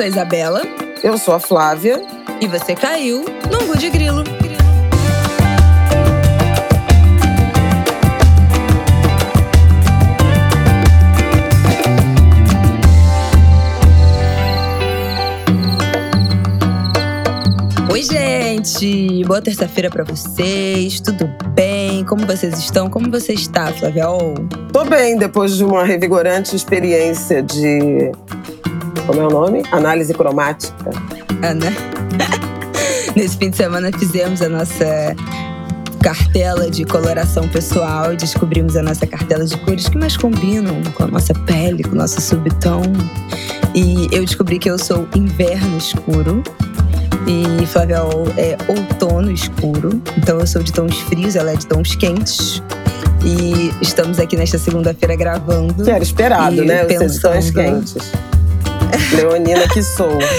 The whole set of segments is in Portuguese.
sou a Isabela. Eu sou a Flávia. E você caiu no Angu de Grilo. Oi, gente! Boa terça-feira para vocês. Tudo bem? Como vocês estão? Como você está, Flávia? Oh. Tô bem, depois de uma revigorante experiência de. Como é o nome? Análise cromática. Ana. Nesse fim de semana fizemos a nossa cartela de coloração pessoal, descobrimos a nossa cartela de cores que mais combinam com a nossa pele, com o nosso subtom. E eu descobri que eu sou inverno escuro e Flávia é outono escuro. Então eu sou de tons frios, ela é de tons quentes. E estamos aqui nesta segunda-feira gravando. Que era esperado, né? Pensando... Os tons quentes. Leonina que sou.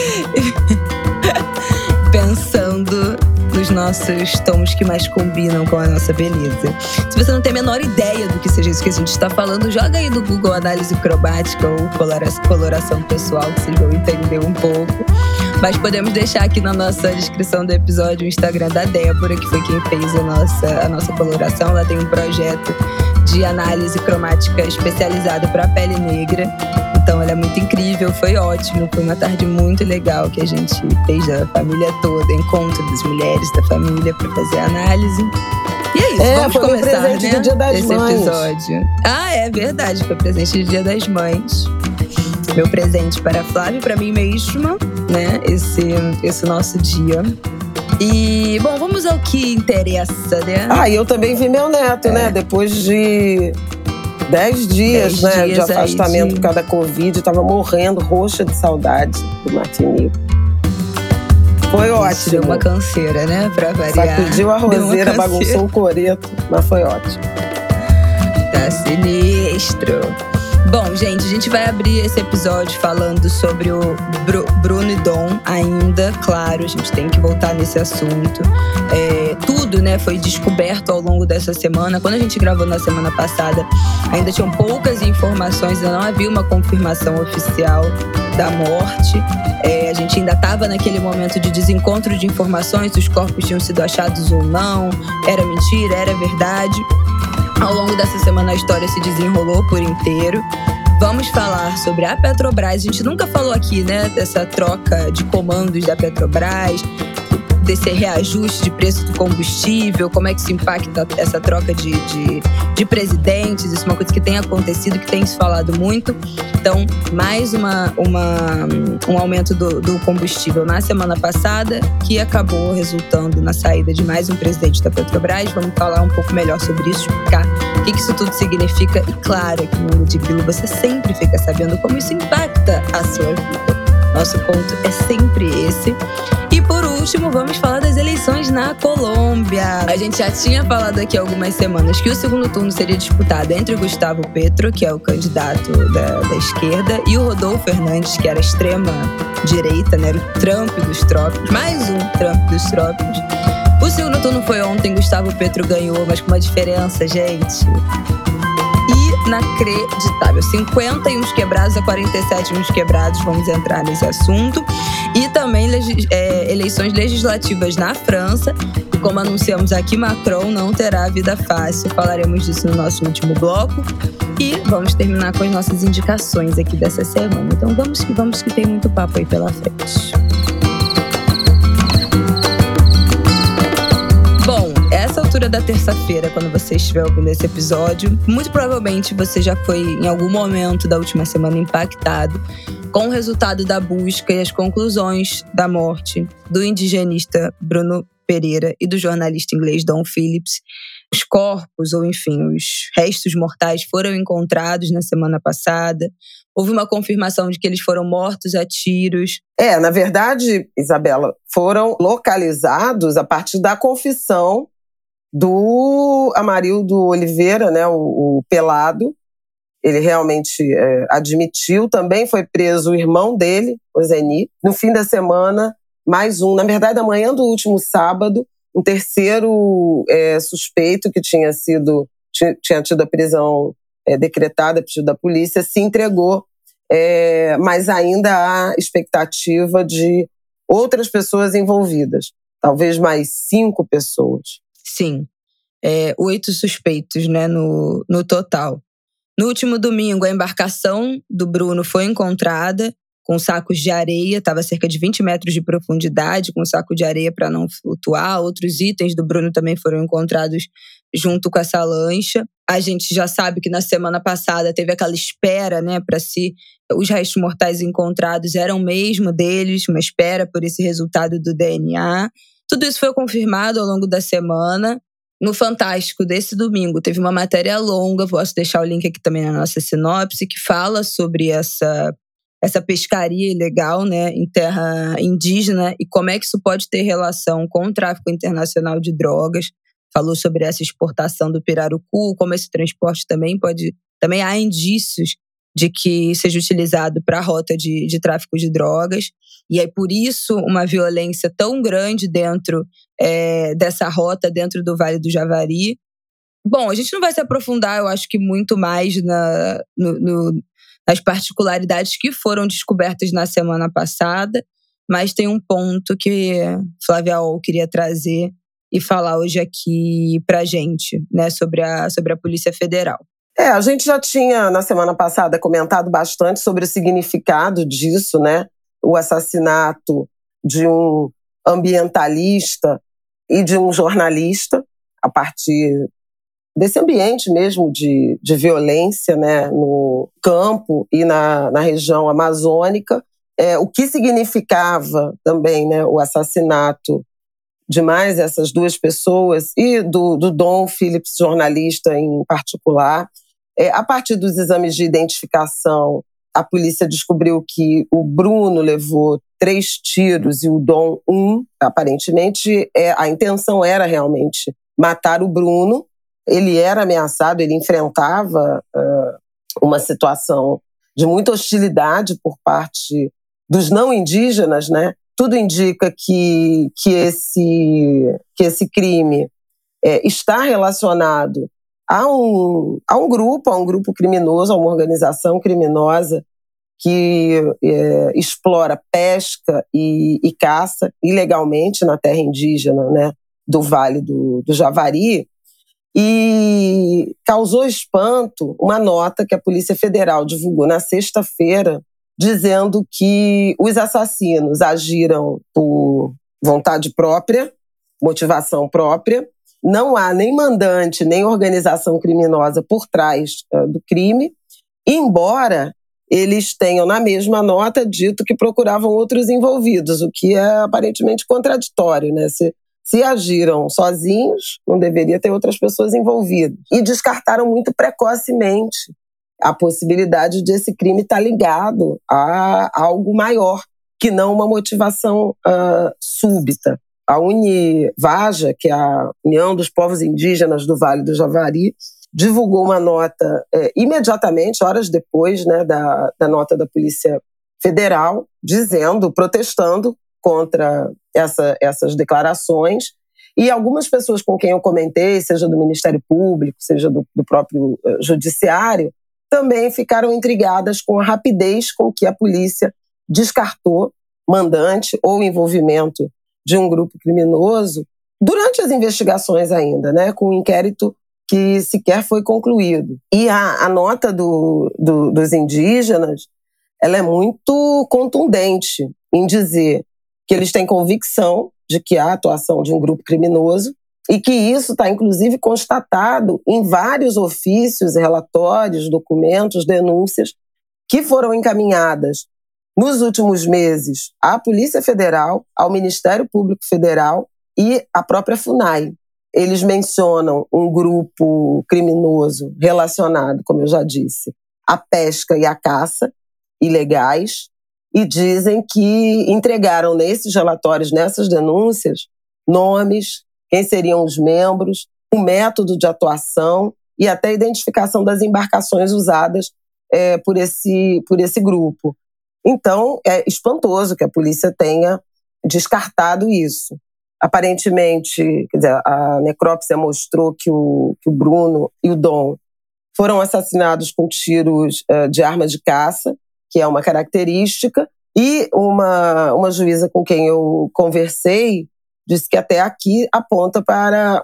pensando nos nossos tons que mais combinam com a nossa beleza. Se você não tem a menor ideia do que seja isso que a gente está falando, joga aí no Google análise cromática ou coloração pessoal, que vocês vão entender um pouco. Mas podemos deixar aqui na nossa descrição do episódio o Instagram da Débora, que foi quem fez a nossa, a nossa coloração. Ela tem um projeto de análise cromática especializado para a pele negra. Então ela é muito incrível, foi ótimo, foi uma tarde muito legal que a gente fez da família toda, encontro das mulheres da família para fazer a análise. E é isso, é, vamos foi começar, presente né? Do Dia das esse Mães. episódio. Ah, é verdade, foi presente do Dia das Mães. Meu presente para a Flávia e para mim mesma, né? Esse, esse nosso dia. E, bom, vamos ao que interessa, né? Ah, e eu também vi meu neto, é. né? Depois de dez dias, dez né, dias de afastamento de... por causa da Covid, tava morrendo, roxa de saudade do Martininho. Foi ótimo. Deu uma canseira, né? Pra variar. Sacudiu a roseira, bagunçou o coreto, mas foi ótimo. Tá sinistro. Bom, gente, a gente vai abrir esse episódio falando sobre o Bru Bruno e Dom ainda, claro, a gente tem que voltar nesse assunto. É, tudo, né, foi descoberto ao longo dessa semana. Quando a gente gravou na semana passada, ainda tinham poucas informações, ainda não havia uma confirmação oficial da morte. É, a gente ainda estava naquele momento de desencontro de informações, se os corpos tinham sido achados ou não, era mentira, era verdade. Ao longo dessa semana a história se desenrolou por inteiro. Vamos falar sobre a Petrobras. A gente nunca falou aqui, né, dessa troca de comandos da Petrobras, desse reajuste de preço do combustível, como é que se impacta essa troca de, de, de, presidentes, isso é uma coisa que tem acontecido, que tem se falado muito. Então, mais uma, uma, um aumento do, do combustível na semana passada, que acabou resultando na saída de mais um presidente da Petrobras. Vamos falar um pouco melhor sobre isso, explicar o que isso tudo significa. E claro, aqui no de Grilo você sempre fica sabendo como isso impacta a sua vida. Nosso ponto é sempre esse. Último, vamos falar das eleições na Colômbia. A gente já tinha falado aqui algumas semanas que o segundo turno seria disputado entre o Gustavo Petro, que é o candidato da, da esquerda, e o Rodolfo Fernandes, que era extrema direita, né? Era o Trump dos trópicos. Mais um Trump dos trópicos. O segundo turno foi ontem, Gustavo Petro ganhou, mas com uma diferença, gente inacreditável. 50 e uns quebrados a 47 uns quebrados, vamos entrar nesse assunto. E também é, eleições legislativas na França. Como anunciamos aqui, Macron não terá vida fácil. Falaremos disso no nosso último bloco. E vamos terminar com as nossas indicações aqui dessa semana. Então vamos que vamos que tem muito papo aí pela frente. Altura da terça-feira, quando você estiver ouvindo esse episódio, muito provavelmente você já foi em algum momento da última semana impactado com o resultado da busca e as conclusões da morte do indigenista Bruno Pereira e do jornalista inglês Don Phillips. Os corpos, ou enfim, os restos mortais foram encontrados na semana passada. Houve uma confirmação de que eles foram mortos a tiros. É, na verdade, Isabela, foram localizados a partir da confissão do Amarildo Oliveira, né, o, o Pelado. Ele realmente é, admitiu. Também foi preso o irmão dele, o Zeni. No fim da semana, mais um. Na verdade, amanhã do último sábado, um terceiro é, suspeito que tinha sido tinha, tido a prisão é, decretada pedido da polícia se entregou é, mas ainda há expectativa de outras pessoas envolvidas, talvez mais cinco pessoas. Sim, é, oito suspeitos né, no, no total. No último domingo, a embarcação do Bruno foi encontrada com sacos de areia, estava a cerca de 20 metros de profundidade, com saco de areia para não flutuar. Outros itens do Bruno também foram encontrados junto com essa lancha. A gente já sabe que na semana passada teve aquela espera, né, para se os restos mortais encontrados eram mesmo deles, uma espera por esse resultado do DNA. Tudo isso foi confirmado ao longo da semana. No Fantástico desse domingo teve uma matéria longa, posso deixar o link aqui também na nossa sinopse, que fala sobre essa essa pescaria ilegal, né, em terra indígena e como é que isso pode ter relação com o tráfico internacional de drogas. Falou sobre essa exportação do pirarucu, como esse transporte também pode, também há indícios de que seja utilizado para a rota de, de tráfico de drogas. E é por isso uma violência tão grande dentro é, dessa rota, dentro do Vale do Javari. Bom, a gente não vai se aprofundar, eu acho que muito mais na, no, no, nas particularidades que foram descobertas na semana passada, mas tem um ponto que Flávia Ol queria trazer e falar hoje aqui pra gente, né, sobre a, sobre a Polícia Federal. É, a gente já tinha na semana passada comentado bastante sobre o significado disso, né? O assassinato de um ambientalista e de um jornalista, a partir desse ambiente mesmo de, de violência né, no campo e na, na região amazônica. É, o que significava também né, o assassinato de mais essas duas pessoas e do, do Dom Phillips, jornalista em particular. É, a partir dos exames de identificação a polícia descobriu que o Bruno levou três tiros e o Dom um. Aparentemente, é, a intenção era realmente matar o Bruno. Ele era ameaçado, ele enfrentava uh, uma situação de muita hostilidade por parte dos não indígenas, né? Tudo indica que, que, esse, que esse crime é, está relacionado a um, a um grupo, a um grupo criminoso, a uma organização criminosa que é, explora pesca e, e, caça ilegalmente na terra indígena né, do Vale do, do Javari. E causou espanto uma nota que a Polícia Federal divulgou na sexta-feira, dizendo que os assassinos agiram por vontade própria, motivação própria, não há nem mandante, nem organização criminosa por trás uh, do crime, embora eles tenham na mesma nota dito que procuravam outros envolvidos, o que é aparentemente contraditório, né? Se, se agiram sozinhos, não deveria ter outras pessoas envolvidas. E descartaram muito precocemente a possibilidade de esse crime estar ligado a algo maior, que não uma motivação uh, súbita. A Univaja, que é a União dos Povos Indígenas do Vale do Javari, divulgou uma nota é, imediatamente, horas depois né, da, da nota da Polícia Federal, dizendo, protestando contra essa, essas declarações. E algumas pessoas com quem eu comentei, seja do Ministério Público, seja do, do próprio uh, Judiciário, também ficaram intrigadas com a rapidez com que a polícia descartou mandante ou envolvimento de um grupo criminoso durante as investigações ainda, né, com um inquérito que sequer foi concluído. E a, a nota do, do, dos indígenas ela é muito contundente em dizer que eles têm convicção de que há atuação de um grupo criminoso e que isso está, inclusive, constatado em vários ofícios, relatórios, documentos, denúncias que foram encaminhadas nos últimos meses, à Polícia Federal, ao Ministério Público Federal e à própria FUNAI. Eles mencionam um grupo criminoso relacionado, como eu já disse, à pesca e à caça ilegais e dizem que entregaram nesses relatórios, nessas denúncias, nomes, quem seriam os membros, o método de atuação e até a identificação das embarcações usadas é, por, esse, por esse grupo. Então, é espantoso que a polícia tenha descartado isso. Aparentemente, dizer, a necrópsia mostrou que o, que o Bruno e o Dom foram assassinados com tiros uh, de armas de caça que é uma característica. E uma, uma juíza com quem eu conversei disse que até aqui aponta para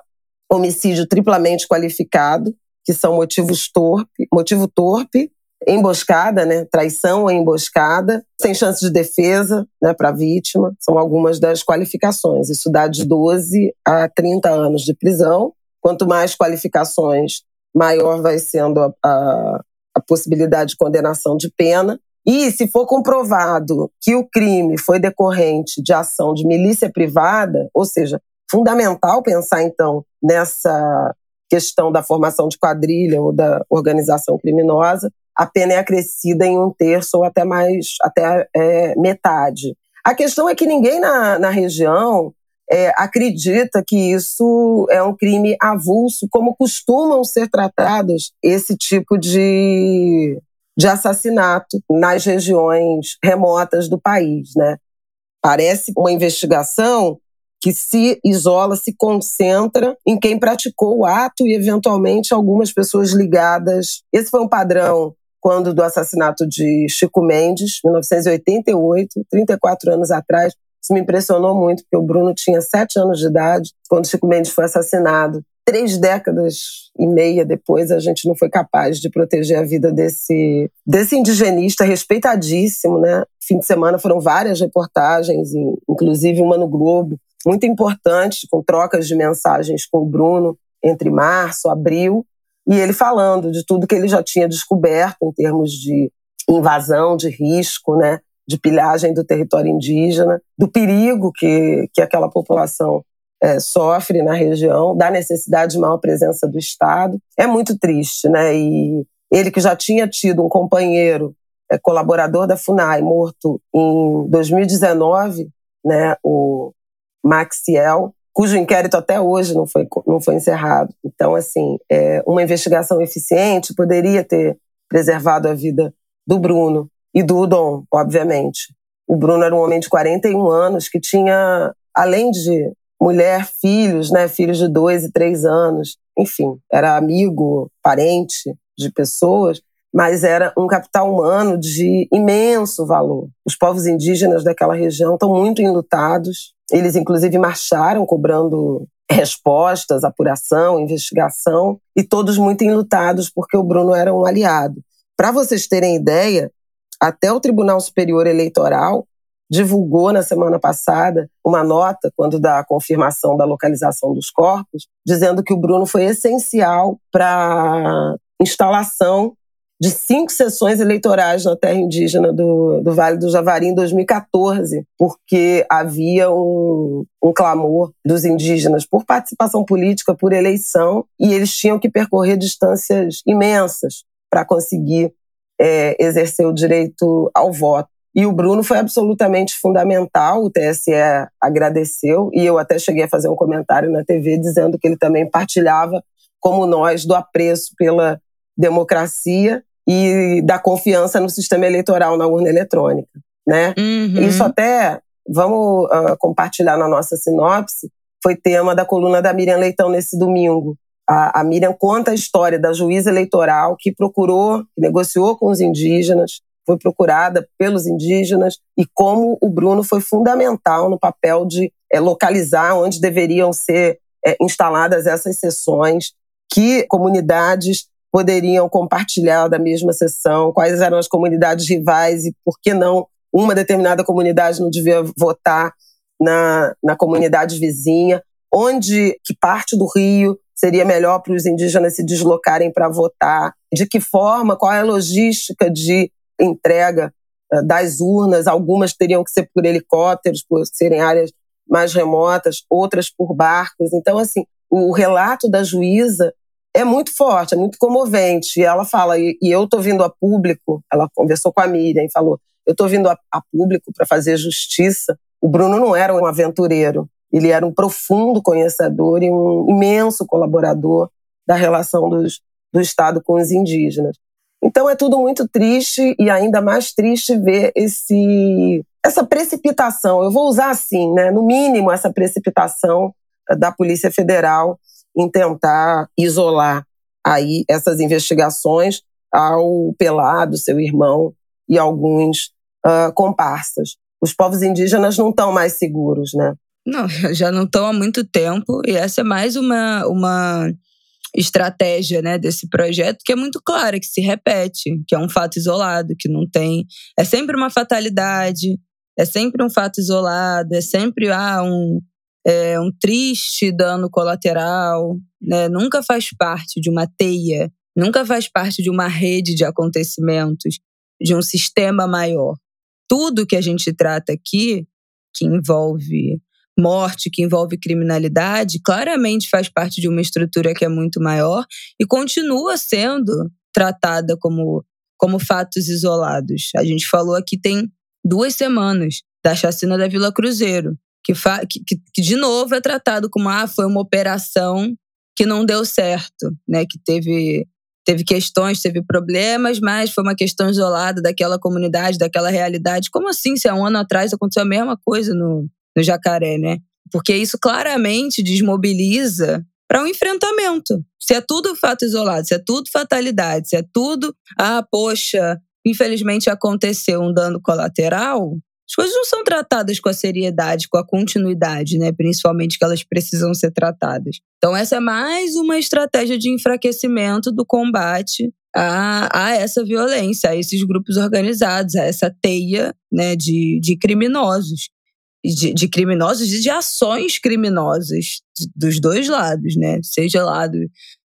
homicídio triplamente qualificado, que são motivos torpe, motivo torpe, emboscada, né, traição ou emboscada, sem chance de defesa, né, para a vítima, são algumas das qualificações. Isso dá de 12 a 30 anos de prisão. Quanto mais qualificações, maior vai sendo a, a, a possibilidade de condenação de pena. E se for comprovado que o crime foi decorrente de ação de milícia privada, ou seja, fundamental pensar então nessa questão da formação de quadrilha ou da organização criminosa, a pena é acrescida em um terço ou até mais, até é, metade. A questão é que ninguém na, na região é, acredita que isso é um crime avulso, como costumam ser tratados esse tipo de, de assassinato nas regiões remotas do país. Né? Parece uma investigação que se isola, se concentra em quem praticou o ato e, eventualmente, algumas pessoas ligadas. Esse foi um padrão quando do assassinato de Chico Mendes, 1988, 34 anos atrás. Isso me impressionou muito, porque o Bruno tinha sete anos de idade quando Chico Mendes foi assassinado. Três décadas e meia depois, a gente não foi capaz de proteger a vida desse, desse indigenista respeitadíssimo, né? Fim de semana foram várias reportagens, inclusive uma no Globo, muito importante, com trocas de mensagens com o Bruno entre março, abril, e ele falando de tudo que ele já tinha descoberto em termos de invasão, de risco, né, de pilhagem do território indígena, do perigo que, que aquela população é, sofre na região, da necessidade de maior presença do Estado. É muito triste, né? E ele que já tinha tido um companheiro é, colaborador da FUNAI morto em 2019, né, o Maxiel, cujo inquérito até hoje não foi, não foi encerrado. Então, assim, é, uma investigação eficiente poderia ter preservado a vida do Bruno e do Dom, obviamente. O Bruno era um homem de 41 anos que tinha, além de mulher, filhos, né, filhos de dois e três anos, enfim, era amigo, parente de pessoas, mas era um capital humano de imenso valor. Os povos indígenas daquela região estão muito enlutados, eles, inclusive, marcharam cobrando respostas, apuração, investigação, e todos muito enlutados porque o Bruno era um aliado. Para vocês terem ideia, até o Tribunal Superior Eleitoral divulgou na semana passada uma nota, quando da confirmação da localização dos corpos, dizendo que o Bruno foi essencial para instalação de cinco sessões eleitorais na terra indígena do, do Vale do Javari em 2014, porque havia um, um clamor dos indígenas por participação política, por eleição, e eles tinham que percorrer distâncias imensas para conseguir é, exercer o direito ao voto. E o Bruno foi absolutamente fundamental, o TSE agradeceu, e eu até cheguei a fazer um comentário na TV dizendo que ele também partilhava, como nós, do apreço pela democracia e da confiança no sistema eleitoral na urna eletrônica, né? Uhum. Isso até vamos uh, compartilhar na nossa sinopse foi tema da coluna da Miriam Leitão nesse domingo. A, a Miriam conta a história da juíza eleitoral que procurou, que negociou com os indígenas, foi procurada pelos indígenas e como o Bruno foi fundamental no papel de é, localizar onde deveriam ser é, instaladas essas sessões, que comunidades poderiam compartilhar da mesma sessão, quais eram as comunidades rivais e por que não uma determinada comunidade não devia votar na, na comunidade vizinha, onde que parte do Rio seria melhor para os indígenas se deslocarem para votar, de que forma, qual é a logística de entrega uh, das urnas, algumas teriam que ser por helicópteros, por serem áreas mais remotas, outras por barcos. Então, assim, o relato da juíza é muito forte, é muito comovente. E ela fala, e, e eu estou vindo a público, ela conversou com a Miriam e falou, eu estou vindo a, a público para fazer justiça. O Bruno não era um aventureiro, ele era um profundo conhecedor e um imenso colaborador da relação dos, do Estado com os indígenas. Então é tudo muito triste e ainda mais triste ver esse essa precipitação. Eu vou usar assim, né? No mínimo essa precipitação da Polícia Federal em tentar isolar aí essas investigações ao Pelado, seu irmão, e alguns uh, comparsas. Os povos indígenas não estão mais seguros, né? Não, já não estão há muito tempo e essa é mais uma, uma estratégia né, desse projeto que é muito clara, que se repete, que é um fato isolado, que não tem. É sempre uma fatalidade, é sempre um fato isolado, é sempre ah, um, é, um triste dano colateral, né? nunca faz parte de uma teia, nunca faz parte de uma rede de acontecimentos, de um sistema maior. Tudo que a gente trata aqui, que envolve morte, que envolve criminalidade, claramente faz parte de uma estrutura que é muito maior e continua sendo tratada como, como fatos isolados. A gente falou aqui tem duas semanas da chacina da Vila Cruzeiro que, que, que, de novo é tratado como ah, foi uma operação que não deu certo, né? Que teve, teve questões, teve problemas, mas foi uma questão isolada daquela comunidade, daquela realidade. Como assim? Se há um ano atrás aconteceu a mesma coisa no, no Jacaré, né? Porque isso claramente desmobiliza para um enfrentamento. Se é tudo fato isolado, se é tudo fatalidade, se é tudo, ah, poxa, infelizmente aconteceu um dano colateral, as coisas não são tratadas com a seriedade, com a continuidade, né? Principalmente que elas precisam ser tratadas. Então, essa é mais uma estratégia de enfraquecimento do combate a, a essa violência, a esses grupos organizados, a essa teia né, de, de criminosos. De, de, criminosos e de ações criminosas de, dos dois lados, né? Seja lado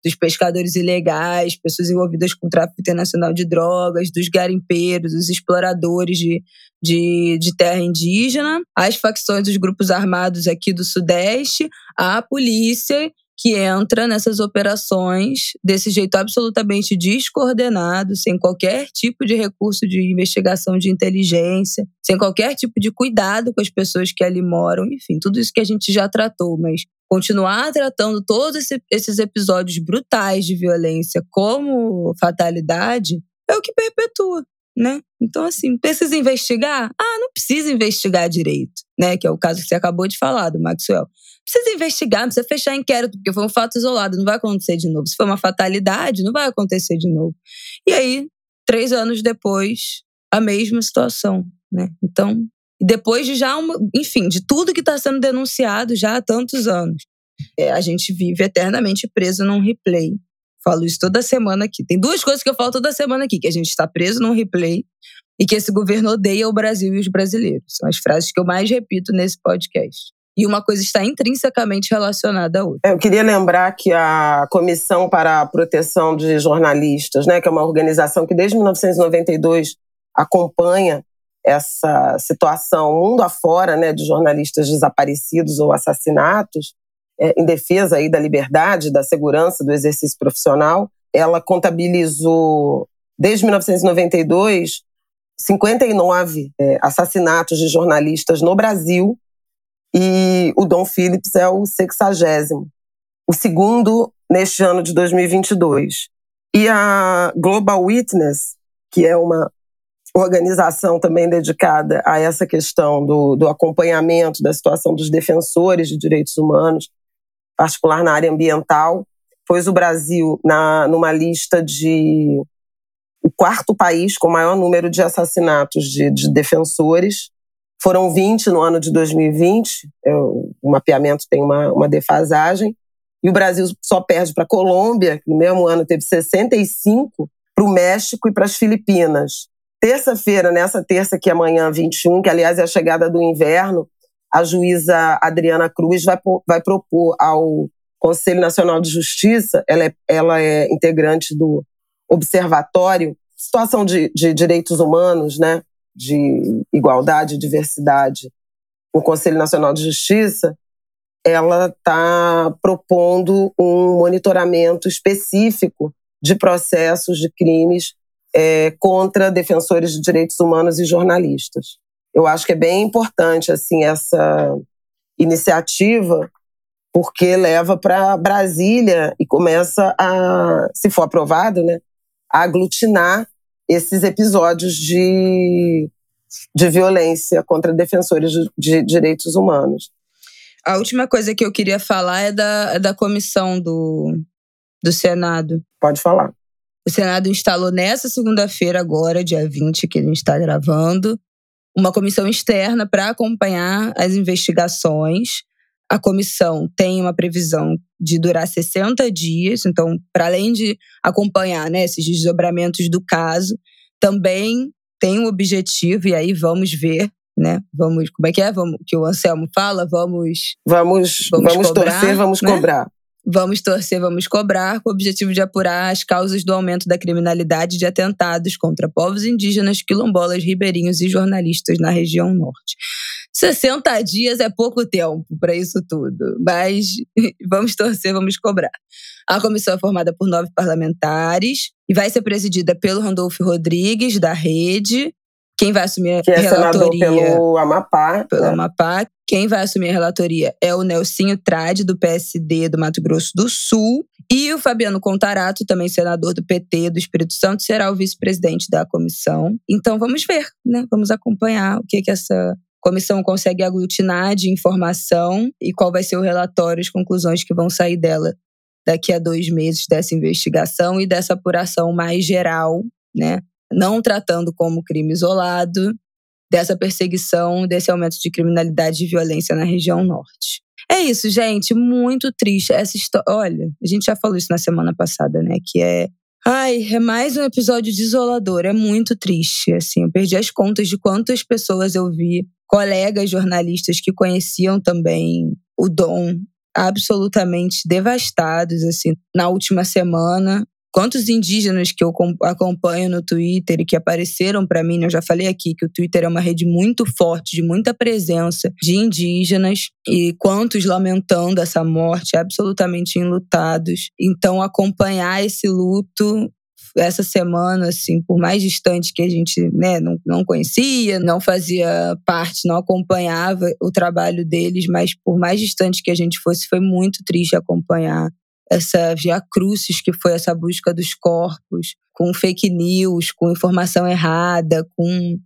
dos pescadores ilegais, pessoas envolvidas com tráfico internacional de drogas, dos garimpeiros, dos exploradores de, de, de terra indígena, as facções dos grupos armados aqui do Sudeste, a polícia que entra nessas operações desse jeito absolutamente descoordenado, sem qualquer tipo de recurso de investigação de inteligência, sem qualquer tipo de cuidado com as pessoas que ali moram, enfim, tudo isso que a gente já tratou, mas continuar tratando todos esses episódios brutais de violência como fatalidade é o que perpetua né? Então, assim, precisa investigar? Ah, não precisa investigar direito, né? Que é o caso que você acabou de falar, do Maxwell. Precisa investigar, precisa fechar inquérito, porque foi um fato isolado, não vai acontecer de novo. Se foi uma fatalidade, não vai acontecer de novo. E aí, três anos depois, a mesma situação, né? Então, depois de já, uma, enfim, de tudo que está sendo denunciado já há tantos anos, é, a gente vive eternamente preso num replay Falo isso toda semana aqui. Tem duas coisas que eu falo toda semana aqui: que a gente está preso num replay e que esse governo odeia o Brasil e os brasileiros. São as frases que eu mais repito nesse podcast. E uma coisa está intrinsecamente relacionada à outra. Eu queria lembrar que a Comissão para a Proteção de Jornalistas, né, que é uma organização que desde 1992 acompanha essa situação mundo afora né, de jornalistas desaparecidos ou assassinatos, é, em defesa aí da liberdade, da segurança, do exercício profissional. Ela contabilizou, desde 1992, 59 é, assassinatos de jornalistas no Brasil e o Dom Phillips é o sexagésimo, o segundo neste ano de 2022. E a Global Witness, que é uma organização também dedicada a essa questão do, do acompanhamento da situação dos defensores de direitos humanos, particular na área ambiental, pôs o Brasil na, numa lista de o quarto país com maior número de assassinatos de, de defensores. Foram 20 no ano de 2020, é, o mapeamento tem uma, uma defasagem. E o Brasil só perde para a Colômbia, que no mesmo ano teve 65, para o México e para as Filipinas. Terça-feira, nessa terça que é amanhã, 21, que aliás é a chegada do inverno, a juíza Adriana Cruz vai, vai propor ao Conselho Nacional de Justiça, ela é, ela é integrante do Observatório, situação de, de direitos humanos, né, de igualdade e diversidade no Conselho Nacional de Justiça, ela está propondo um monitoramento específico de processos de crimes é, contra defensores de direitos humanos e jornalistas eu acho que é bem importante assim essa iniciativa porque leva para Brasília e começa a, se for aprovado, né, a aglutinar esses episódios de, de violência contra defensores de, direitos humanos. A última coisa que eu queria falar é da, é da comissão do, do Senado. Pode falar. O Senado instalou nessa segunda-feira, agora, dia 20, que a gente está gravando, uma comissão externa para acompanhar as investigações. A comissão tem uma previsão de durar 60 dias, então, para além de acompanhar né, esses desdobramentos do caso, também tem um objetivo, e aí vamos ver né? Vamos, como é que é? Vamos, que o Anselmo fala, vamos vamos vamos, vamos cobrar, torcer, vamos né? cobrar. Vamos torcer, vamos cobrar, com o objetivo de apurar as causas do aumento da criminalidade de atentados contra povos indígenas, quilombolas, ribeirinhos e jornalistas na região norte. 60 dias é pouco tempo para isso tudo, mas vamos torcer, vamos cobrar. A comissão é formada por nove parlamentares e vai ser presidida pelo Randolfo Rodrigues, da Rede, quem vai assumir que a é relatoria pelo Amapá. Pelo né? Amapá. Quem vai assumir a relatoria é o Nelsinho Trade, do PSD do Mato Grosso do Sul. E o Fabiano Contarato, também senador do PT do Espírito Santo, será o vice-presidente da comissão. Então vamos ver, né? Vamos acompanhar o que, que essa comissão consegue aglutinar de informação e qual vai ser o relatório, as conclusões que vão sair dela daqui a dois meses dessa investigação e dessa apuração mais geral, né? não tratando como crime isolado dessa perseguição, desse aumento de criminalidade e violência na região norte. É isso, gente, muito triste essa história. Olha, a gente já falou isso na semana passada, né, que é Ai, é mais um episódio desolador, é muito triste, assim, eu perdi as contas de quantas pessoas eu vi, colegas jornalistas que conheciam também o Dom, absolutamente devastados, assim, na última semana quantos indígenas que eu acompanho no Twitter e que apareceram para mim, eu já falei aqui que o Twitter é uma rede muito forte, de muita presença de indígenas, e quantos lamentando essa morte, absolutamente enlutados. Então, acompanhar esse luto essa semana, assim, por mais distante que a gente né, não, não conhecia, não fazia parte, não acompanhava o trabalho deles, mas por mais distante que a gente fosse, foi muito triste acompanhar essa via crucis que foi essa busca dos corpos, com fake news, com informação errada, com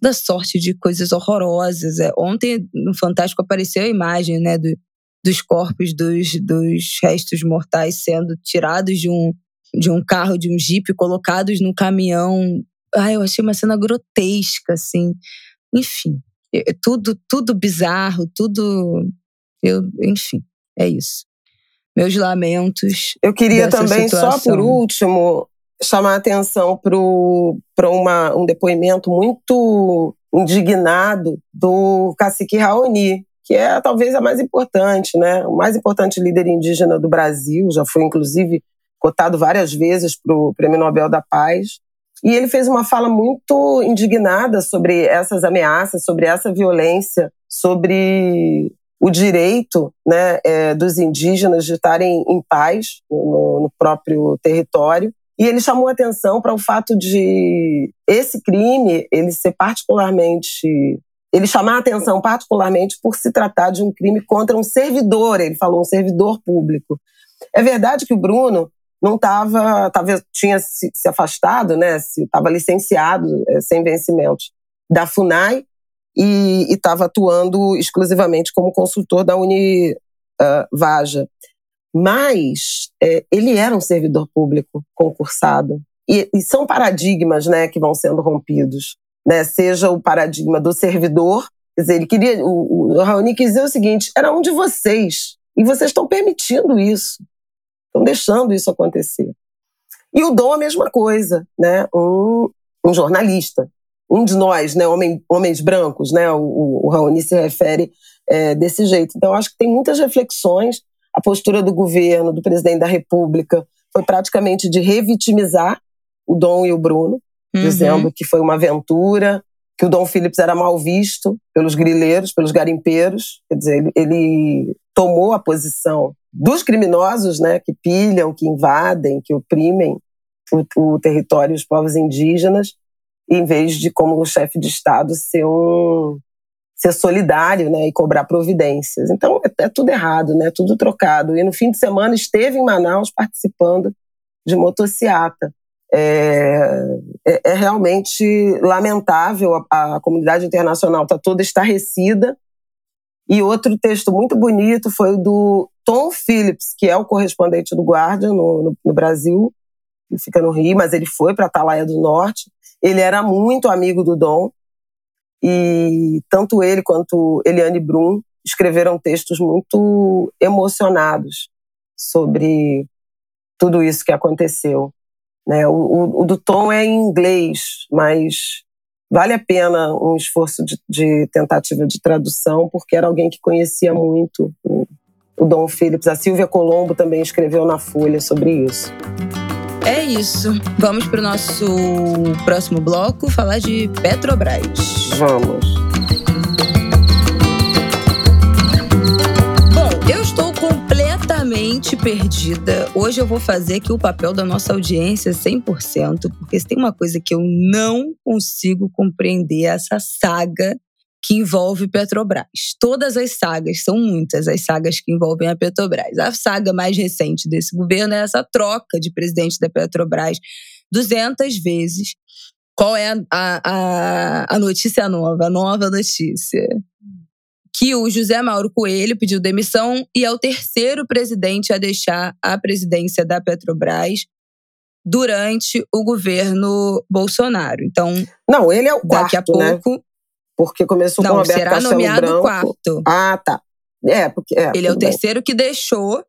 toda sorte de coisas horrorosas. É, ontem no Fantástico apareceu a imagem né, do, dos corpos dos, dos restos mortais sendo tirados de um, de um carro, de um jipe, colocados no caminhão. Ai, eu achei uma cena grotesca, assim. Enfim, é, é tudo, tudo bizarro, tudo. Eu, enfim, é isso meus lamentos. Eu queria também, situação. só por último, chamar a atenção para um depoimento muito indignado do cacique Raoni, que é talvez a mais importante, né? O mais importante líder indígena do Brasil, já foi inclusive cotado várias vezes para o Prêmio Nobel da Paz. E ele fez uma fala muito indignada sobre essas ameaças, sobre essa violência, sobre o direito né, é, dos indígenas de estarem em paz no, no próprio território. E ele chamou atenção para o fato de esse crime ele ser particularmente ele chamar atenção particularmente por se tratar de um crime contra um servidor, ele falou um servidor público. É verdade que o Bruno não estava, talvez tinha se, se, afastado, né, estava licenciado é, sem vencimento da Funai e estava atuando exclusivamente como consultor da Univaja. Uh, Mas é, ele era um servidor público concursado. E, e, são paradigmas né, que vão sendo rompidos. Né? Seja o paradigma do servidor, quer dizer, ele queria. O, o Raoni quis dizer o seguinte: era um de vocês. E vocês estão permitindo isso. Estão deixando isso acontecer. E o Dom, a mesma coisa, né? Um, um jornalista um de nós, né, homem, homens brancos, né, o, o Raoni se refere é, desse jeito. Então, acho que tem muitas reflexões. A postura do governo, do presidente da República, foi praticamente de revitimizar o Dom e o Bruno, uhum. dizendo que foi uma aventura, que o Dom Phillips era mal visto pelos grileiros, pelos garimpeiros. Quer dizer, ele, ele tomou a posição dos criminosos, né, que pilham, que invadem, que oprimem o, o território dos povos indígenas, em vez de, como chefe de Estado, ser um ser solidário né, e cobrar providências. Então, é, é, tudo errado, né, tudo trocado. E no fim de semana esteve em Manaus participando de motociata. É, é, é realmente lamentável, a, a comunidade internacional está toda estarrecida. E outro texto muito bonito foi o do Tom Phillips, que é o correspondente do Guardian no, no, no Brasil, que fica no Rio, mas ele foi para Atalaia do Norte. Ele era muito amigo do Dom e tanto ele quanto Eliane Brum escreveram textos muito emocionados sobre tudo isso que aconteceu. Né? O, o, o do Tom é em inglês, mas vale a pena um esforço de, de, tentativa de tradução, porque era alguém que conhecia muito o, Dom Phillips. A Silvia Colombo também escreveu na Folha sobre isso. É isso. Vamos para o nosso próximo bloco falar de Petrobras. Vamos. completamente perdida. Hoje eu vou fazer aqui o papel da nossa audiência 100%, porque se tem uma coisa que eu não consigo compreender é essa saga que envolve Petrobras. Todas as sagas, são muitas as sagas que envolvem a Petrobras. A saga mais recente desse governo é essa troca de presidente da Petrobras 200 vezes. Qual é a, a, a notícia nova, a nova notícia? que o José Mauro Coelho pediu demissão e é o terceiro presidente a deixar a presidência da Petrobras durante o governo Bolsonaro. Então, não, ele é o quarto, daqui a né? pouco, né? Porque começou não, com o Roberto será Castelo nomeado Branco. quarto. Ah, tá. É, porque é, ele é o terceiro que deixou.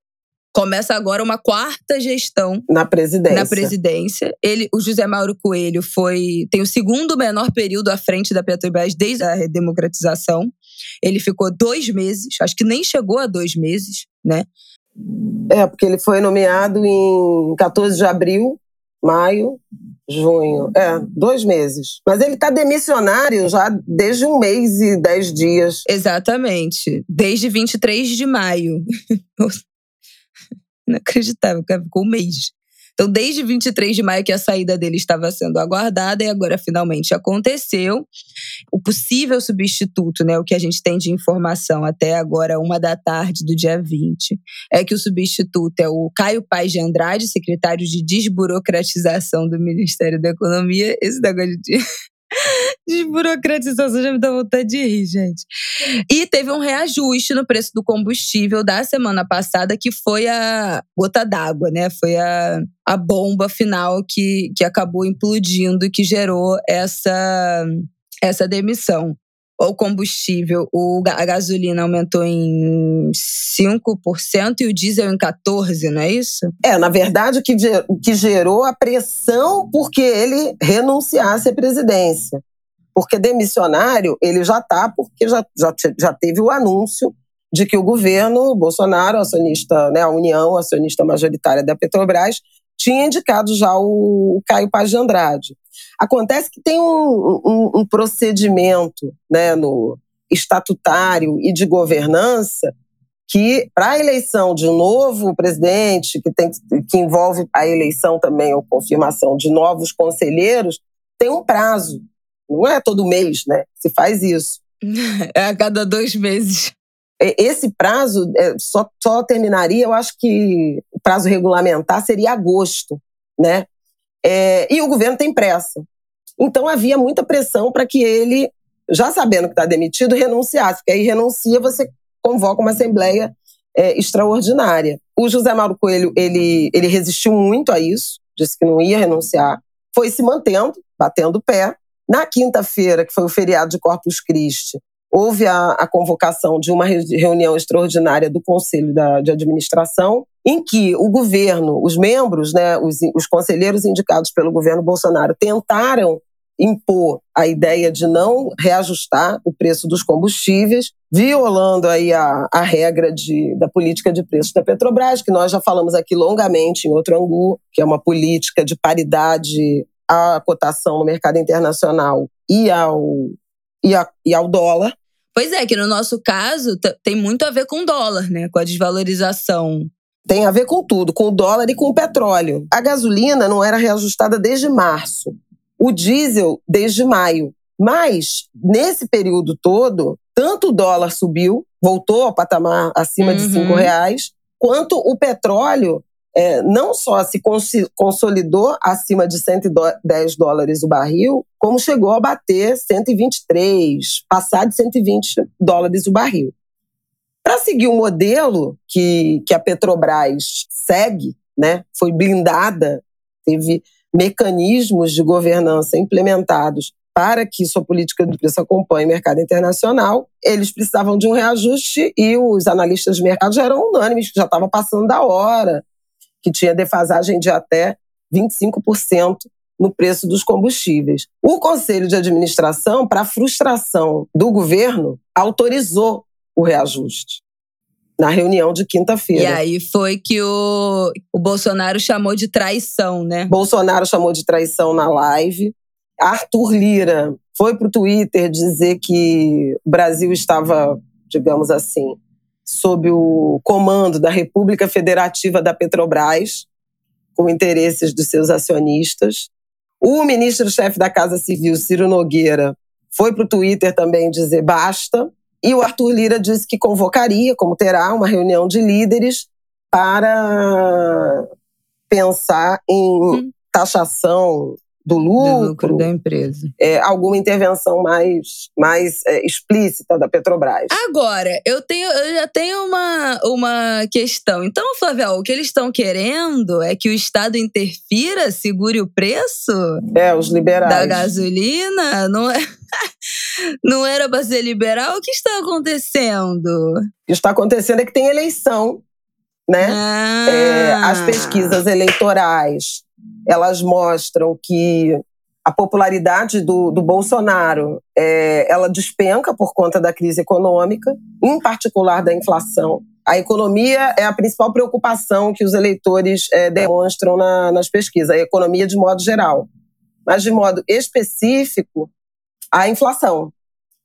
Começa agora uma quarta gestão na presidência. Na presidência, ele, o José Mauro Coelho foi tem o segundo menor período à frente da Petrobras desde a redemocratização. Ele ficou dois meses, acho que nem chegou a dois meses, né? É, porque ele foi nomeado em 14 de abril, maio, junho. É, dois meses. Mas ele está demissionário já desde um mês e dez dias. Exatamente. Desde 23 de maio. Inacreditável, ficou um mês. Então, desde 23 de maio que a saída dele estava sendo aguardada e agora finalmente aconteceu. O possível substituto, né, o que a gente tem de informação até agora, uma da tarde do dia 20, é que o substituto é o Caio Paz de Andrade, secretário de desburocratização do Ministério da Economia. Esse negócio de Desburocratização já me dá vontade de rir, gente. E teve um reajuste no preço do combustível da semana passada, que foi a gota d'água, né? Foi a, a bomba final que, que acabou implodindo que gerou essa, essa demissão o combustível, o, a gasolina aumentou em 5% e o diesel em 14%, não é isso? É, na verdade, o que, o que gerou a pressão porque ele renunciasse à presidência. Porque demissionário ele já está, porque já, já, já teve o anúncio de que o governo Bolsonaro, acionista, né, a União, acionista majoritária da Petrobras, tinha indicado já o, o Caio Paz de Andrade. Acontece que tem um, um, um procedimento né, no estatutário e de governança que, para a eleição de um novo presidente, que, tem, que envolve a eleição também ou confirmação de novos conselheiros, tem um prazo. Não é todo mês, né? Se faz isso. É a cada dois meses. Esse prazo é, só, só terminaria, eu acho que o prazo regulamentar seria agosto, né? É, e o governo tem pressa. Então havia muita pressão para que ele, já sabendo que está demitido, renunciasse. Porque aí renuncia, você convoca uma assembleia é, extraordinária. O José Mauro Coelho ele, ele resistiu muito a isso, disse que não ia renunciar, foi se mantendo, batendo pé. Na quinta-feira, que foi o feriado de Corpus Christi, houve a, a convocação de uma reunião extraordinária do Conselho da, de Administração, em que o governo, os membros, né, os, os conselheiros indicados pelo governo Bolsonaro, tentaram impor a ideia de não reajustar o preço dos combustíveis, violando aí a, a regra de, da política de preços da Petrobras, que nós já falamos aqui longamente em outro angu, que é uma política de paridade à cotação no mercado internacional e ao, e, a, e ao dólar. Pois é, que no nosso caso tem muito a ver com o dólar, né? Com a desvalorização. Tem a ver com tudo, com o dólar e com o petróleo. A gasolina não era reajustada desde março. O diesel desde maio. Mas, nesse período todo, tanto o dólar subiu, voltou ao patamar acima uhum. de cinco reais, quanto o petróleo é, não só se consolidou acima de 110 dólares o barril, como chegou a bater 123, passar de 120 dólares o barril. Para seguir o modelo que, que a Petrobras segue, né, foi blindada teve mecanismos de governança implementados para que sua política de preço acompanhe o mercado internacional, eles precisavam de um reajuste e os analistas de mercado já eram unânimes, que já estava passando da hora, que tinha defasagem de até 25% no preço dos combustíveis. O Conselho de Administração, para frustração do governo, autorizou o reajuste na reunião de quinta-feira. E aí foi que o, o Bolsonaro chamou de traição, né? Bolsonaro chamou de traição na live. Arthur Lira foi para o Twitter dizer que o Brasil estava, digamos assim, sob o comando da República Federativa da Petrobras, com interesses dos seus acionistas. O ministro-chefe da Casa Civil, Ciro Nogueira, foi para o Twitter também dizer basta. E o Arthur Lira disse que convocaria, como terá, uma reunião de líderes para pensar em hum. taxação do lucro, do lucro da empresa. É, alguma intervenção mais, mais é, explícita da Petrobras. Agora, eu tenho, eu já tenho uma, uma questão. Então, Flávio, o que eles estão querendo é que o Estado interfira, segure o preço? É, os liberais. Da gasolina? Não é? Não era para ser liberal? O que está acontecendo? O que está acontecendo é que tem eleição, né? Ah. É, as pesquisas eleitorais elas mostram que a popularidade do, do Bolsonaro é, ela despenca por conta da crise econômica, em particular da inflação. A economia é a principal preocupação que os eleitores é, demonstram na, nas pesquisas, a economia de modo geral. Mas, de modo específico, a inflação.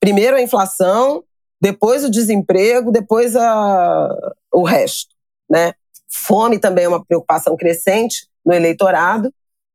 Primeiro a inflação, depois o desemprego, depois a, o resto. Né? Fome também é uma preocupação crescente no eleitorado,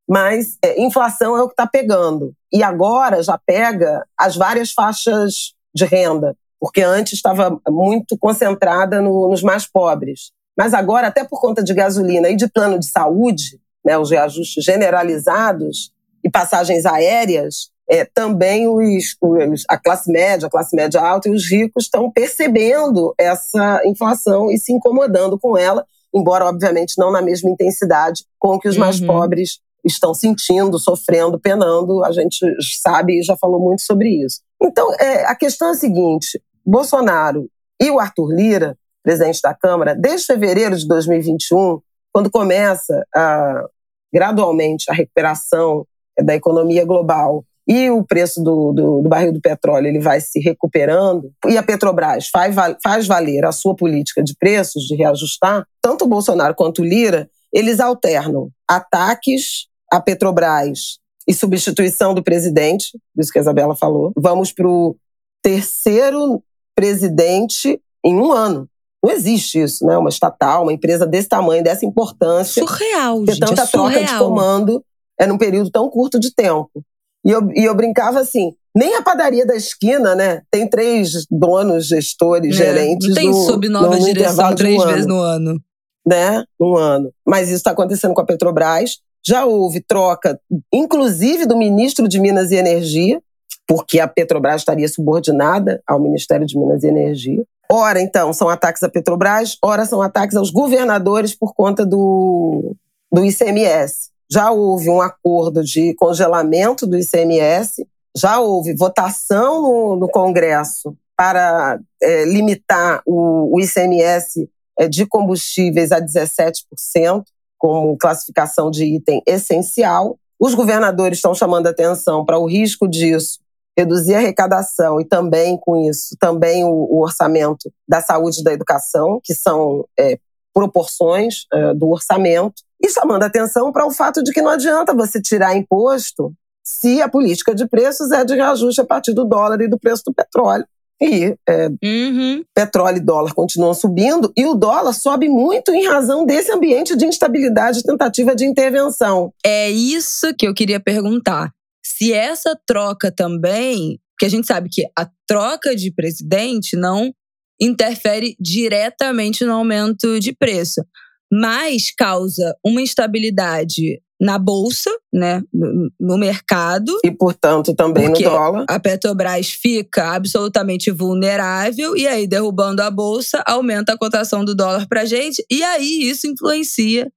mas é, inflação é o que está pegando. E agora já pega as várias faixas de renda, porque antes estava muito concentrada no, nos mais pobres. Mas agora, até por conta de gasolina e de plano de saúde, né, os reajustes generalizados e passagens aéreas, é, também os, os, a classe média, a classe média alta e os ricos estão percebendo essa inflação e se incomodando com ela embora, obviamente, não na mesma intensidade com que os mais uhum. pobres estão sentindo, sofrendo, penando. A gente sabe e já falou muito sobre isso. Então, é, a questão é a seguinte: Bolsonaro e o Arthur Lira, presidente da Câmara, desde fevereiro de 2021, quando começa a, gradualmente a recuperação da economia global e o preço do, do, do, barril do petróleo ele vai se recuperando, e a Petrobras faz, faz valer a sua política de preços, de reajustar, tanto o Bolsonaro quanto o Lira, eles alternam ataques à Petrobras e substituição do presidente, isso que a Isabela falou. Vamos para o terceiro presidente em um ano. Não existe isso, né? Uma estatal, uma empresa desse tamanho, dessa importância. Surreal, ter gente. tanta é troca de comando é num período tão curto de tempo. E eu, e eu brincava assim, nem a padaria da esquina, né? Tem três donos, gestores, é, gerentes. Não tem no, sob nova no direção três um vezes no ano. Né? Um ano. Mas isso está acontecendo com a Petrobras. Já houve troca, inclusive do ministro de Minas e Energia, porque a Petrobras estaria subordinada ao Ministério de Minas e Energia. Ora, então, são ataques à Petrobras, ora são ataques aos governadores por conta do, do ICMS já houve um acordo de congelamento do ICMS, já houve votação no, no Congresso para é, limitar o, o ICMS é, de combustíveis a 17%, como classificação de item essencial. Os governadores estão chamando atenção para o risco disso reduzir a arrecadação e também, com isso, também o, o orçamento da saúde e da educação, que são é, proporções é, do orçamento. E chamando atenção para o fato de que não adianta você tirar imposto se a política de preços é de reajuste a partir do dólar e do preço do petróleo. E é, uhum. petróleo e dólar continuam subindo, e o dólar sobe muito em razão desse ambiente de instabilidade e tentativa de intervenção. É isso que eu queria perguntar. Se essa troca também, porque a gente sabe que a troca de presidente não interfere diretamente no aumento de preço mas causa uma instabilidade na bolsa, né, no, no, mercado. E, portanto, também no dólar. A Petrobras fica absolutamente vulnerável e aí derrubando a bolsa aumenta a cotação do dólar para gente e aí isso influencia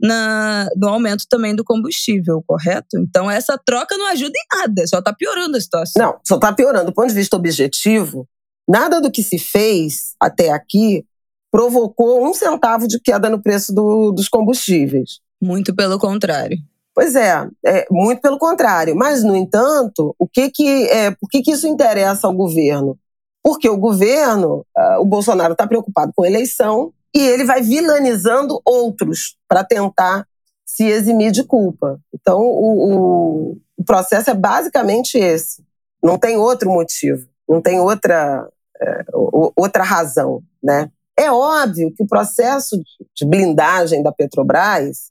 na, no aumento também do combustível, correto? Então essa troca não ajuda em nada, só está piorando a situação. Não, só está piorando. Do ponto de vista objetivo, nada do que se fez até aqui provocou um centavo de queda no preço do, dos combustíveis. Muito pelo contrário. Pois é, é, muito pelo contrário. Mas, no entanto, o que que, é, por que, que isso interessa ao governo? Porque o governo, uh, o Bolsonaro está preocupado com a eleição e ele vai vilanizando outros para tentar se eximir de culpa. Então, o, o, o, processo é basicamente esse. Não tem outro motivo, não tem outra, é, outra razão, né? É óbvio que o processo de blindagem da Petrobras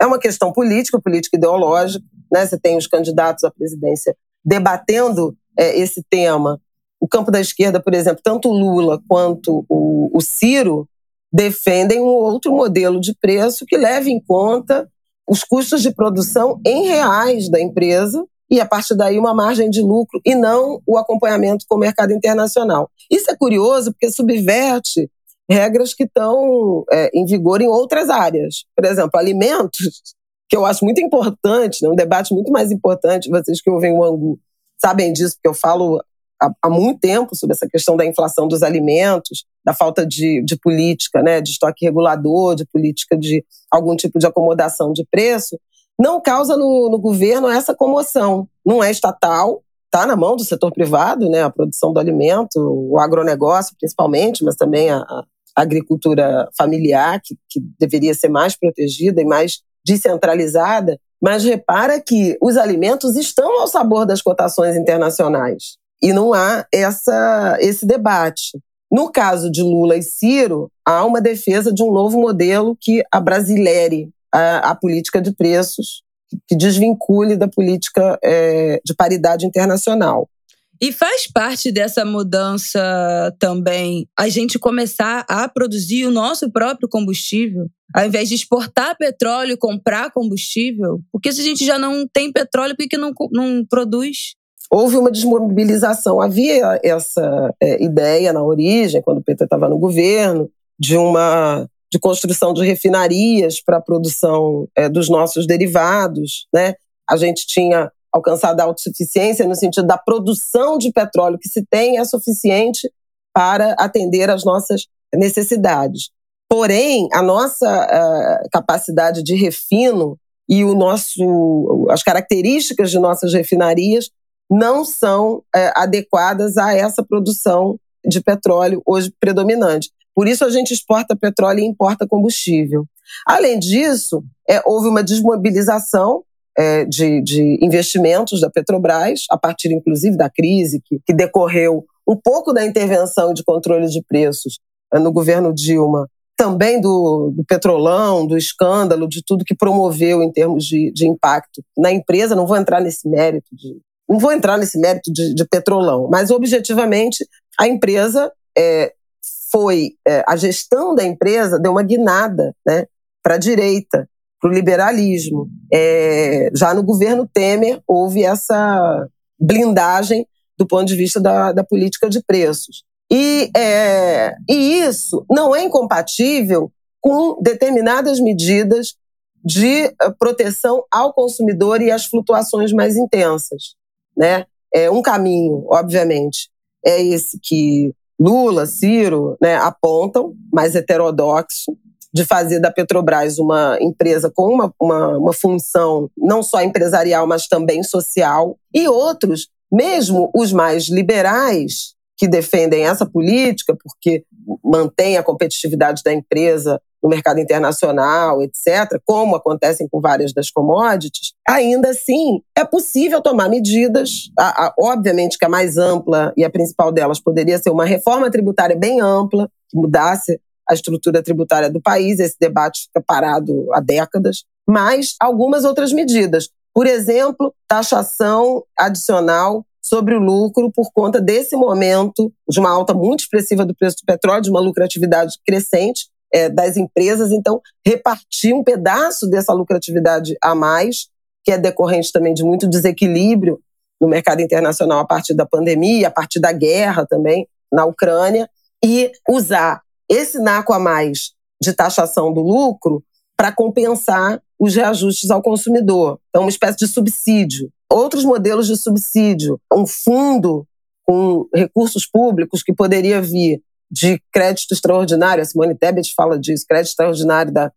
é uma questão política, política ideológica. Né? Você tem os candidatos à presidência debatendo é, esse tema. O campo da esquerda, por exemplo, tanto o Lula quanto o, o Ciro defendem um outro modelo de preço que leve em conta os custos de produção em reais da empresa e, a partir daí, uma margem de lucro e não o acompanhamento com o mercado internacional. Isso é curioso porque subverte regras que estão é, em vigor em outras áreas. Por exemplo, alimentos, que eu acho muito importante, né, um debate muito mais importante, vocês que ouvem o Angu sabem disso, porque eu falo há, há muito tempo sobre essa questão da inflação dos alimentos, da falta de, de política, né, de estoque regulador, de política de algum tipo de acomodação de preço, não causa no, no governo essa comoção. Não é estatal, está na mão do setor privado, né, a produção do alimento, o agronegócio principalmente, mas também a, agricultura familiar, que, que deveria ser mais protegida e mais descentralizada, mas repara que os alimentos estão ao sabor das cotações internacionais. E não há essa, esse debate. No caso de Lula e Ciro, há uma defesa de um novo modelo que abrasilere a, a política de preços, que desvincule da política é, de paridade internacional. E faz parte dessa mudança também a gente começar a produzir o nosso próprio combustível, ao invés de exportar petróleo e comprar combustível? Porque se a gente já não tem petróleo, por que não, não produz? Houve uma desmobilização. Havia essa é, ideia na origem, quando o PT estava no governo, de uma de construção de refinarias para a produção é, dos nossos derivados. Né? A gente tinha alcançada a autossuficiência no sentido da produção de petróleo que se tem é suficiente para atender às nossas necessidades. Porém, a nossa uh, capacidade de refino e o nosso, as características de nossas refinarias não são uh, adequadas a essa produção de petróleo hoje predominante. Por isso a gente exporta petróleo e importa combustível. Além disso, é, houve uma desmobilização é, de, de, investimentos da Petrobras, a partir inclusive da crise que, que decorreu um pouco da intervenção de controle de preços é, no governo Dilma, também do, do, petrolão, do escândalo, de tudo que promoveu em termos de, de, impacto na empresa. Não vou entrar nesse mérito de, não vou entrar nesse mérito de, de petrolão, mas objetivamente a empresa é, foi é, a gestão da empresa deu uma guinada, né, para a direita para o liberalismo. É, já no governo Temer houve essa blindagem do ponto de vista da, da política de preços. E, é, e isso não é incompatível com determinadas medidas de eh, proteção ao consumidor e às flutuações mais intensas. Né? É um caminho, obviamente, é esse que Lula, Ciro né, apontam, mais heterodoxo, de fazer da Petrobras uma empresa com uma, uma, uma função não só empresarial, mas também social, e outros, mesmo os mais liberais, que defendem essa política, porque mantém a competitividade da empresa no mercado internacional, etc., como acontecem com várias das commodities, ainda assim é possível tomar medidas. A, a, obviamente que a mais ampla e a principal delas poderia ser uma reforma tributária bem ampla, que mudasse a estrutura tributária do país, esse debate fica parado há décadas, mas algumas outras medidas. Por exemplo, taxação adicional sobre o lucro por conta desse momento de uma alta muito expressiva do preço do petróleo, de uma lucratividade crescente é, das empresas. Então, repartir um pedaço dessa lucratividade a mais, que é decorrente também de muito desequilíbrio no mercado internacional a partir da pandemia, a partir da guerra também na Ucrânia, e usar esse naco a mais de taxação do lucro para compensar os reajustes ao consumidor. Então, uma espécie de subsídio. Outros modelos de subsídio, um fundo com recursos públicos que poderia vir de crédito extraordinário, a Simone Tebet fala disso, crédito extraordinário da,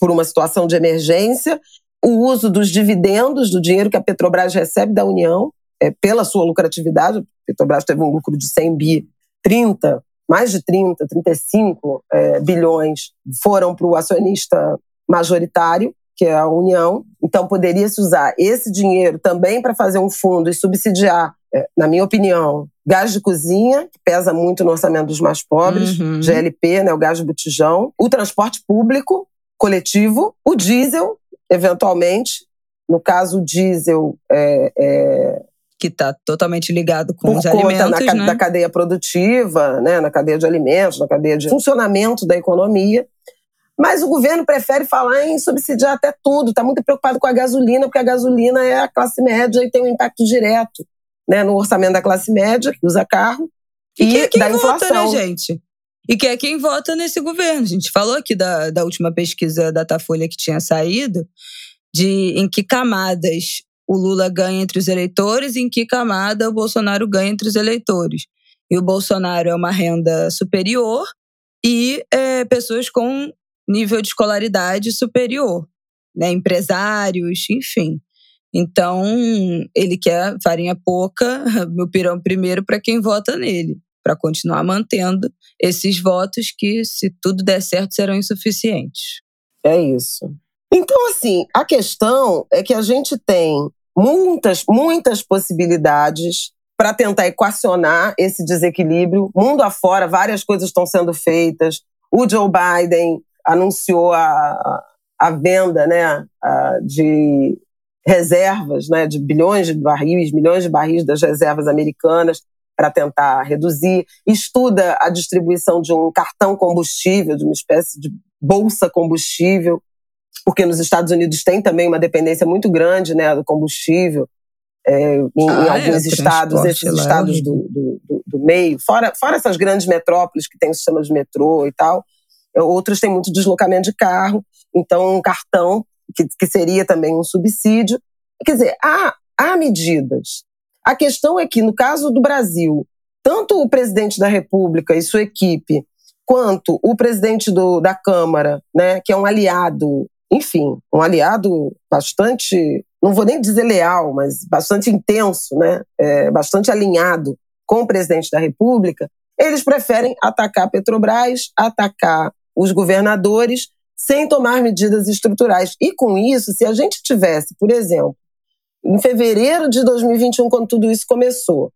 por uma situação de emergência, o uso dos dividendos do dinheiro que a Petrobras recebe da União, é, pela sua lucratividade, a Petrobras teve um lucro de 100 bi, 30, mais de 30, 35 é, bilhões foram para o acionista majoritário, que é a União. Então, poderia-se usar esse dinheiro também para fazer um fundo e subsidiar, é, na minha opinião, gás de cozinha, que pesa muito no orçamento dos mais pobres, uhum. GLP, né, o gás de botijão, o transporte público coletivo, o diesel, eventualmente. No caso, o diesel é, é que está totalmente ligado com Por os alimentos, na, né? da cadeia produtiva, né, na cadeia de alimentos, na cadeia de funcionamento da economia. Mas o governo prefere falar em subsidiar até tudo, está muito preocupado com a gasolina, porque a gasolina é a classe média e tem um impacto direto né, no orçamento da classe média, que usa carro, e, e que é quem da vota, né, inflação. né, gente? E que é quem vota nesse governo. A gente falou aqui da, da última pesquisa da Datafolha que tinha saído, de em que camadas o Lula ganha entre os eleitores e em que camada o Bolsonaro ganha entre os eleitores. E o Bolsonaro é uma renda superior e é, pessoas com nível de escolaridade superior, né? empresários, enfim. Então, ele quer farinha pouca, meu pirão primeiro para quem vota nele, para continuar mantendo esses votos que, se tudo der certo, serão insuficientes. É isso. Então, assim, a questão é que a gente tem muitas, muitas possibilidades para tentar equacionar esse desequilíbrio. Mundo afora, várias coisas estão sendo feitas. O Joe Biden anunciou a, a venda né, de reservas, né, de bilhões de barris, milhões de barris das reservas americanas para tentar reduzir. Estuda a distribuição de um cartão combustível, de uma espécie de bolsa combustível, porque nos Estados Unidos tem também uma dependência muito grande né, do combustível. É, em, ah, em, alguns é, estados, esses lá. estados do, do, do, do, meio, fora, fora essas grandes metrópoles que têm o sistema de metrô e tal, é, outros têm muito deslocamento de carro, então um cartão, que, que seria também um subsídio. Quer dizer, há, há medidas. A questão é que, no caso do Brasil, tanto o presidente da República e sua equipe, quanto o presidente do, da Câmara, né, que é um aliado enfim, um aliado bastante, não vou nem dizer leal, mas bastante intenso, né? É, bastante alinhado com o presidente da República, eles preferem atacar Petrobras, atacar os governadores, sem tomar medidas estruturais. E com isso, se a gente tivesse, por exemplo, em fevereiro de 2021, quando tudo isso começou,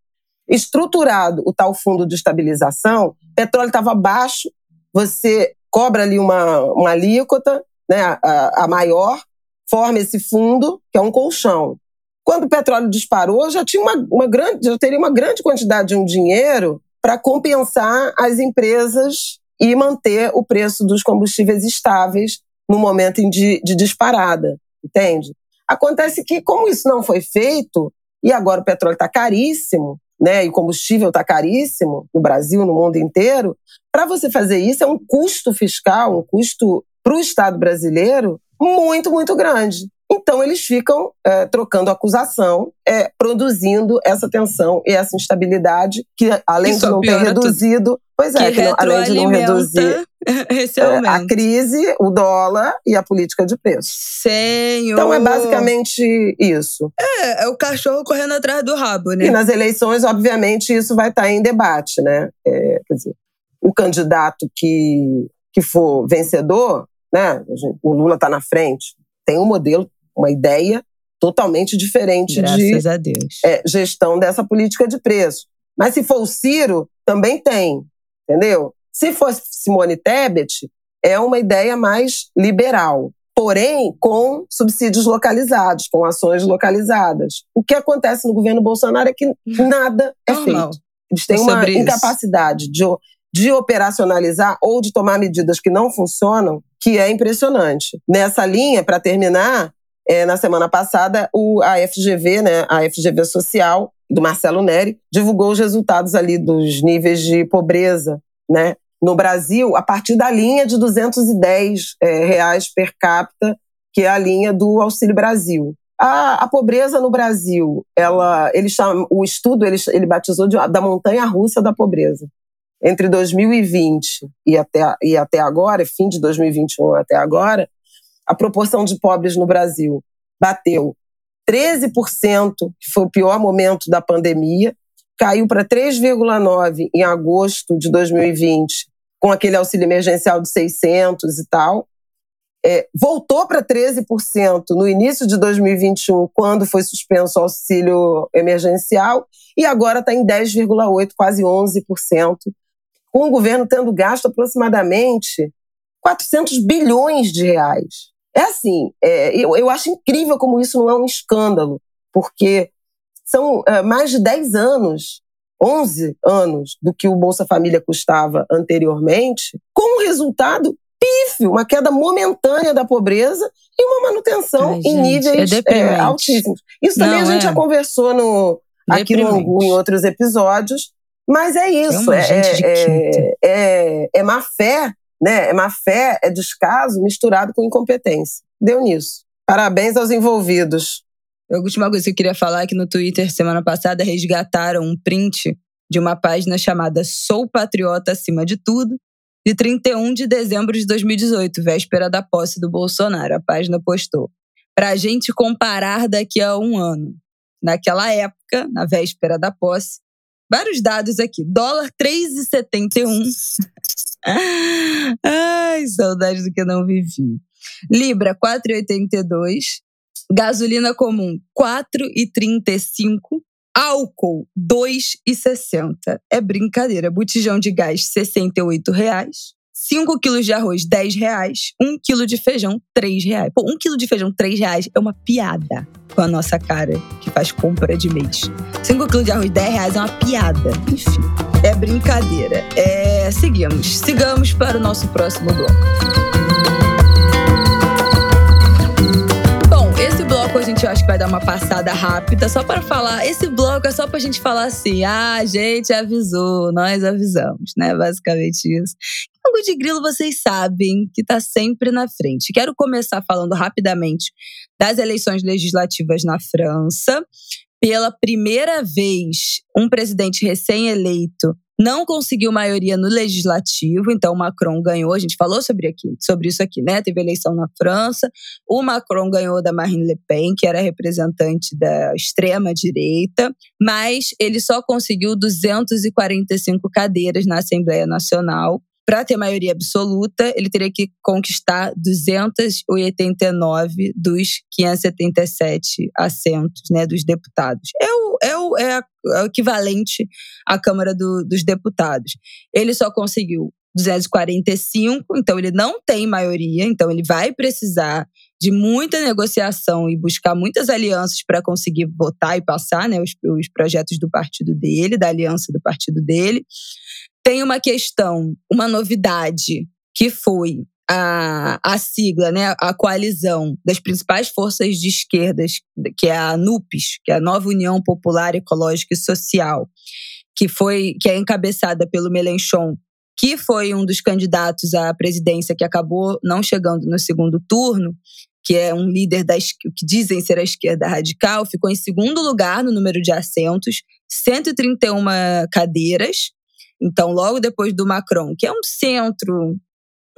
estruturado o tal fundo de estabilização, petróleo estava baixo, você cobra ali uma, uma alíquota, né, a, a maior, forma esse fundo, que é um colchão. Quando o petróleo disparou, já tinha uma, uma grande, já teria uma grande quantidade de um dinheiro para compensar as empresas e manter o preço dos combustíveis estáveis no momento de, de disparada, entende? Acontece que, como isso não foi feito, e agora o petróleo está caríssimo, né, e o combustível está caríssimo no Brasil, no mundo inteiro, para você fazer isso é um custo fiscal, um custo para o Estado brasileiro muito, muito grande. Então, eles ficam é, trocando acusação, é, produzindo essa tensão e essa instabilidade, que além Isso de não ter reduzido. Tudo. Pois é, que, que não, além de não reduzir é, a crise, o dólar e a política de preço. Senhor. Então é basicamente isso. É, é o cachorro correndo atrás do rabo, né? E nas eleições, obviamente, isso vai estar em debate, né? É, quer dizer, o candidato que, que for vencedor né? O Lula está na frente, tem um modelo, uma ideia totalmente diferente Graças de. É, gestão dessa política de preço. Mas se for o Ciro, também tem, entendeu? Se for Simone Tebet, é uma ideia mais liberal, porém com subsídios localizados, com ações localizadas. O que acontece no governo Bolsonaro é que nada é Normal. feito. Eles têm uma incapacidade de, de operacionalizar ou de tomar medidas que não funcionam que é impressionante. Nessa linha, para terminar, é, na semana passada, o, a FGV, né, a FGV Social, do Marcelo Neri, divulgou os resultados ali dos níveis de pobreza, né? no Brasil a partir da linha de 210 é, reais per capita, que é a linha do Auxílio Brasil. A, a pobreza no Brasil, ela, ele chama, o estudo ele, ele batizou de, da montanha russa da pobreza. Entre 2020 e até, e até agora, fim de 2021 até agora, a proporção de pobres no Brasil bateu 13%, que foi o pior momento da pandemia, caiu para 3,9% em agosto de 2020, com aquele auxílio emergencial de 600 e tal. É, voltou para 13% no início de 2021, quando foi suspenso o auxílio emergencial, e agora está em 10,8%, quase 11%, com o governo tendo gasto aproximadamente 400 bilhões de reais. É assim, é, eu, eu acho incrível como isso não é um escândalo, porque são é, mais de 10 anos, 11 anos do que o Bolsa Família custava anteriormente, com um resultado pífio, uma queda momentânea da pobreza e uma manutenção Ai, em gente, níveis é é, altíssimos. Isso também não, a gente já é. conversou no, aqui no Angu em outros episódios, mas é isso. É, é, é, é má fé né? É má fé, é descaso misturado com incompetência. Deu nisso. Parabéns aos envolvidos. A última coisa que eu queria falar é que no Twitter, semana passada, resgataram um print de uma página chamada Sou Patriota Acima de Tudo, de 31 de dezembro de 2018, véspera da posse do Bolsonaro. A página postou. Para a gente comparar daqui a um ano. Naquela época, na véspera da posse, vários dados aqui. Dólar 3,71. Ai, saudade do que eu não vivi. Libra, 4,82. Gasolina comum, 4,35. Álcool, 2,60. É brincadeira. Botijão de gás, 68 reais. 5 quilos de arroz, 10 reais. 1 quilo de feijão, 3 reais. Pô, 1 quilo de feijão, 3 reais é uma piada com a nossa cara que faz compra de mês. 5 quilos de arroz, 10 reais é uma piada. Enfim, é brincadeira. É, seguimos. Sigamos para o nosso próximo bloco. Bloco a gente acho que vai dar uma passada rápida só para falar. Esse bloco é só para a gente falar assim: ah, a gente avisou, nós avisamos, né? Basicamente isso. Algo de grilo vocês sabem que está sempre na frente. Quero começar falando rapidamente das eleições legislativas na França. Pela primeira vez, um presidente recém-eleito não conseguiu maioria no legislativo, então o Macron ganhou. A gente falou sobre, aqui, sobre isso aqui, né? Teve eleição na França. O Macron ganhou da Marine Le Pen, que era representante da extrema-direita, mas ele só conseguiu 245 cadeiras na Assembleia Nacional. Para ter maioria absoluta, ele teria que conquistar 289 dos 577 assentos né, dos deputados. É o, é o, é, é o equivalente à Câmara do, dos Deputados. Ele só conseguiu 245, então ele não tem maioria, então ele vai precisar de muita negociação e buscar muitas alianças para conseguir votar e passar né, os, os projetos do partido dele, da aliança do partido dele. Tem uma questão, uma novidade, que foi a, a sigla, né, a coalizão das principais forças de esquerdas, que é a NUPES, que é a Nova União Popular Ecológica e Social, que foi que é encabeçada pelo Melenchon, que foi um dos candidatos à presidência que acabou não chegando no segundo turno, que é um líder da que dizem ser a esquerda radical, ficou em segundo lugar no número de assentos, 131 cadeiras, então, logo depois do Macron, que é um centro,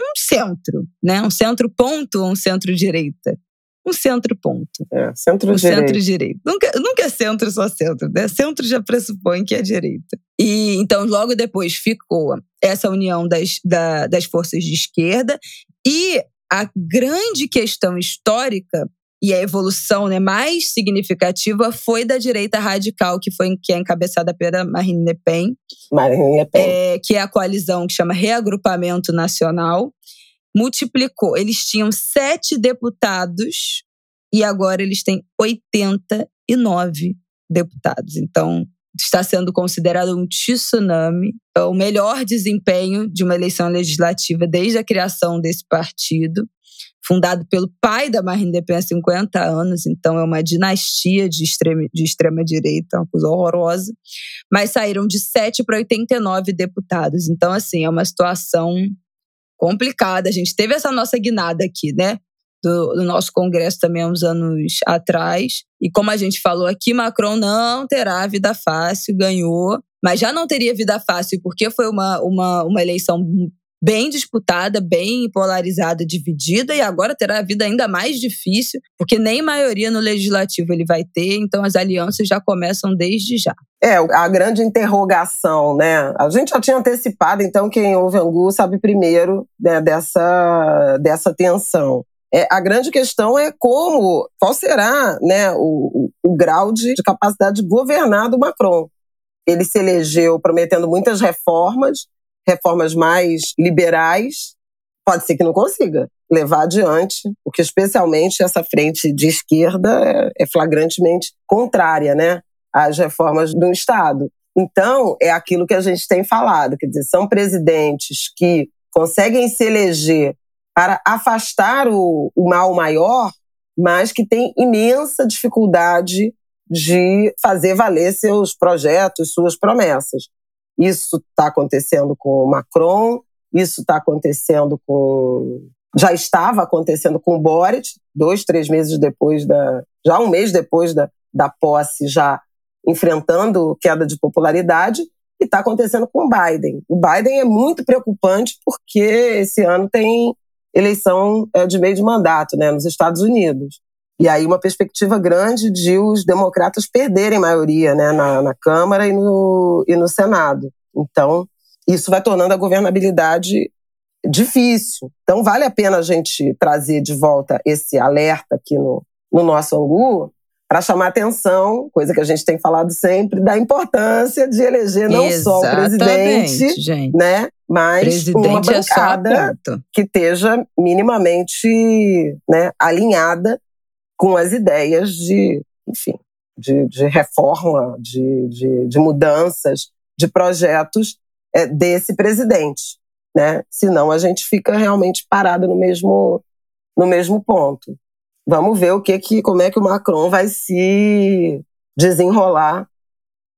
um centro, né? Um centro-ponto ou um centro-direita? Um centro-ponto. É, centro-direita. Um centro-direita. Nunca, nunca é centro só centro, né? Centro já pressupõe que é direita. E então, logo depois ficou essa união das, da, das forças de esquerda e a grande questão histórica e a evolução né, mais significativa foi da direita radical, que foi que é encabeçada pela Marine Le Pen, Marine Le Pen. É, que é a coalizão que chama Reagrupamento Nacional. Multiplicou. Eles tinham sete deputados e agora eles têm 89 deputados. Então, está sendo considerado um tsunami, é o melhor desempenho de uma eleição legislativa desde a criação desse partido fundado pelo pai da Marine Le Pen há 50 anos, então é uma dinastia de extrema, de extrema direita, uma coisa horrorosa. Mas saíram de 7 para 89 deputados. Então, assim, é uma situação complicada. A gente teve essa nossa guinada aqui, né? Do, do, nosso Congresso também há uns anos atrás. E como a gente falou aqui, Macron não terá vida fácil, ganhou, mas já não teria vida fácil porque foi uma, uma, uma eleição bem disputada, bem polarizada, dividida, e agora terá a vida ainda mais difícil, porque nem maioria no legislativo ele vai ter, então as alianças já começam desde já. É, a grande interrogação, né? A gente já tinha antecipado, então quem ouve Angu sabe primeiro né, dessa, dessa tensão. É, a grande questão é como, qual será né, o, o, o grau de, de capacidade de governar do Macron. Ele se elegeu prometendo muitas reformas, reformas mais liberais, pode ser que não consiga levar adiante, porque especialmente essa frente de esquerda é, é flagrantemente contrária, né, às reformas do Estado. Então, é aquilo que a gente tem falado, quer dizer, são presidentes que conseguem se eleger para afastar o, o mal maior, mas que têm imensa dificuldade de fazer valer seus projetos, suas promessas. Isso está acontecendo com o Macron, isso está acontecendo com. Já estava acontecendo com o Boric, dois, três meses depois da. Já um mês depois da, da posse, já enfrentando queda de popularidade, e está acontecendo com o Biden. O Biden é muito preocupante porque esse ano tem eleição é, de meio de mandato né, nos Estados Unidos. E aí uma perspectiva grande de os democratas perderem maioria né, na, na Câmara e no, e no Senado. Então, isso vai tornando a governabilidade difícil. Então, vale a pena a gente trazer de volta esse alerta aqui no, no nosso Angu para chamar atenção, coisa que a gente tem falado sempre, da importância de eleger não Exatamente, só o presidente, gente. né, mas presidente uma é bancada é que esteja minimamente né, alinhada com as ideias de, enfim, de, de reforma, de, de, de, mudanças, de projetos é, desse presidente, né? Senão a gente fica realmente parado no mesmo, no mesmo ponto. Vamos ver o que, que como é que o Macron vai se desenrolar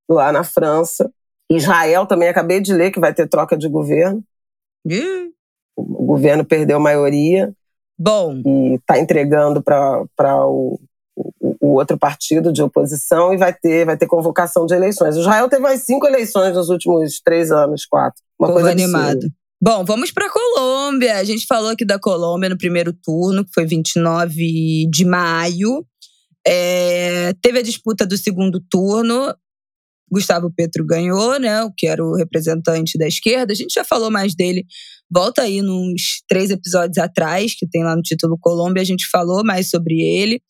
lá na França. Israel também acabei de ler que vai ter troca de governo. O governo perdeu a maioria. Bom. E está entregando para o, o, o, outro partido de oposição e vai ter, vai ter convocação de eleições. O Israel teve mais cinco eleições nos últimos três anos, quatro. Uma Povo coisa animado. Absurda. Bom, vamos para a Colômbia. A gente falou aqui da Colômbia no primeiro turno, que foi 29 de maio. É, teve a disputa do segundo turno. Gustavo Petro ganhou, né? O que era o representante da esquerda. A gente já falou mais dele. Volta aí nos três episódios atrás, que tem lá no título Colômbia, a gente falou mais sobre ele,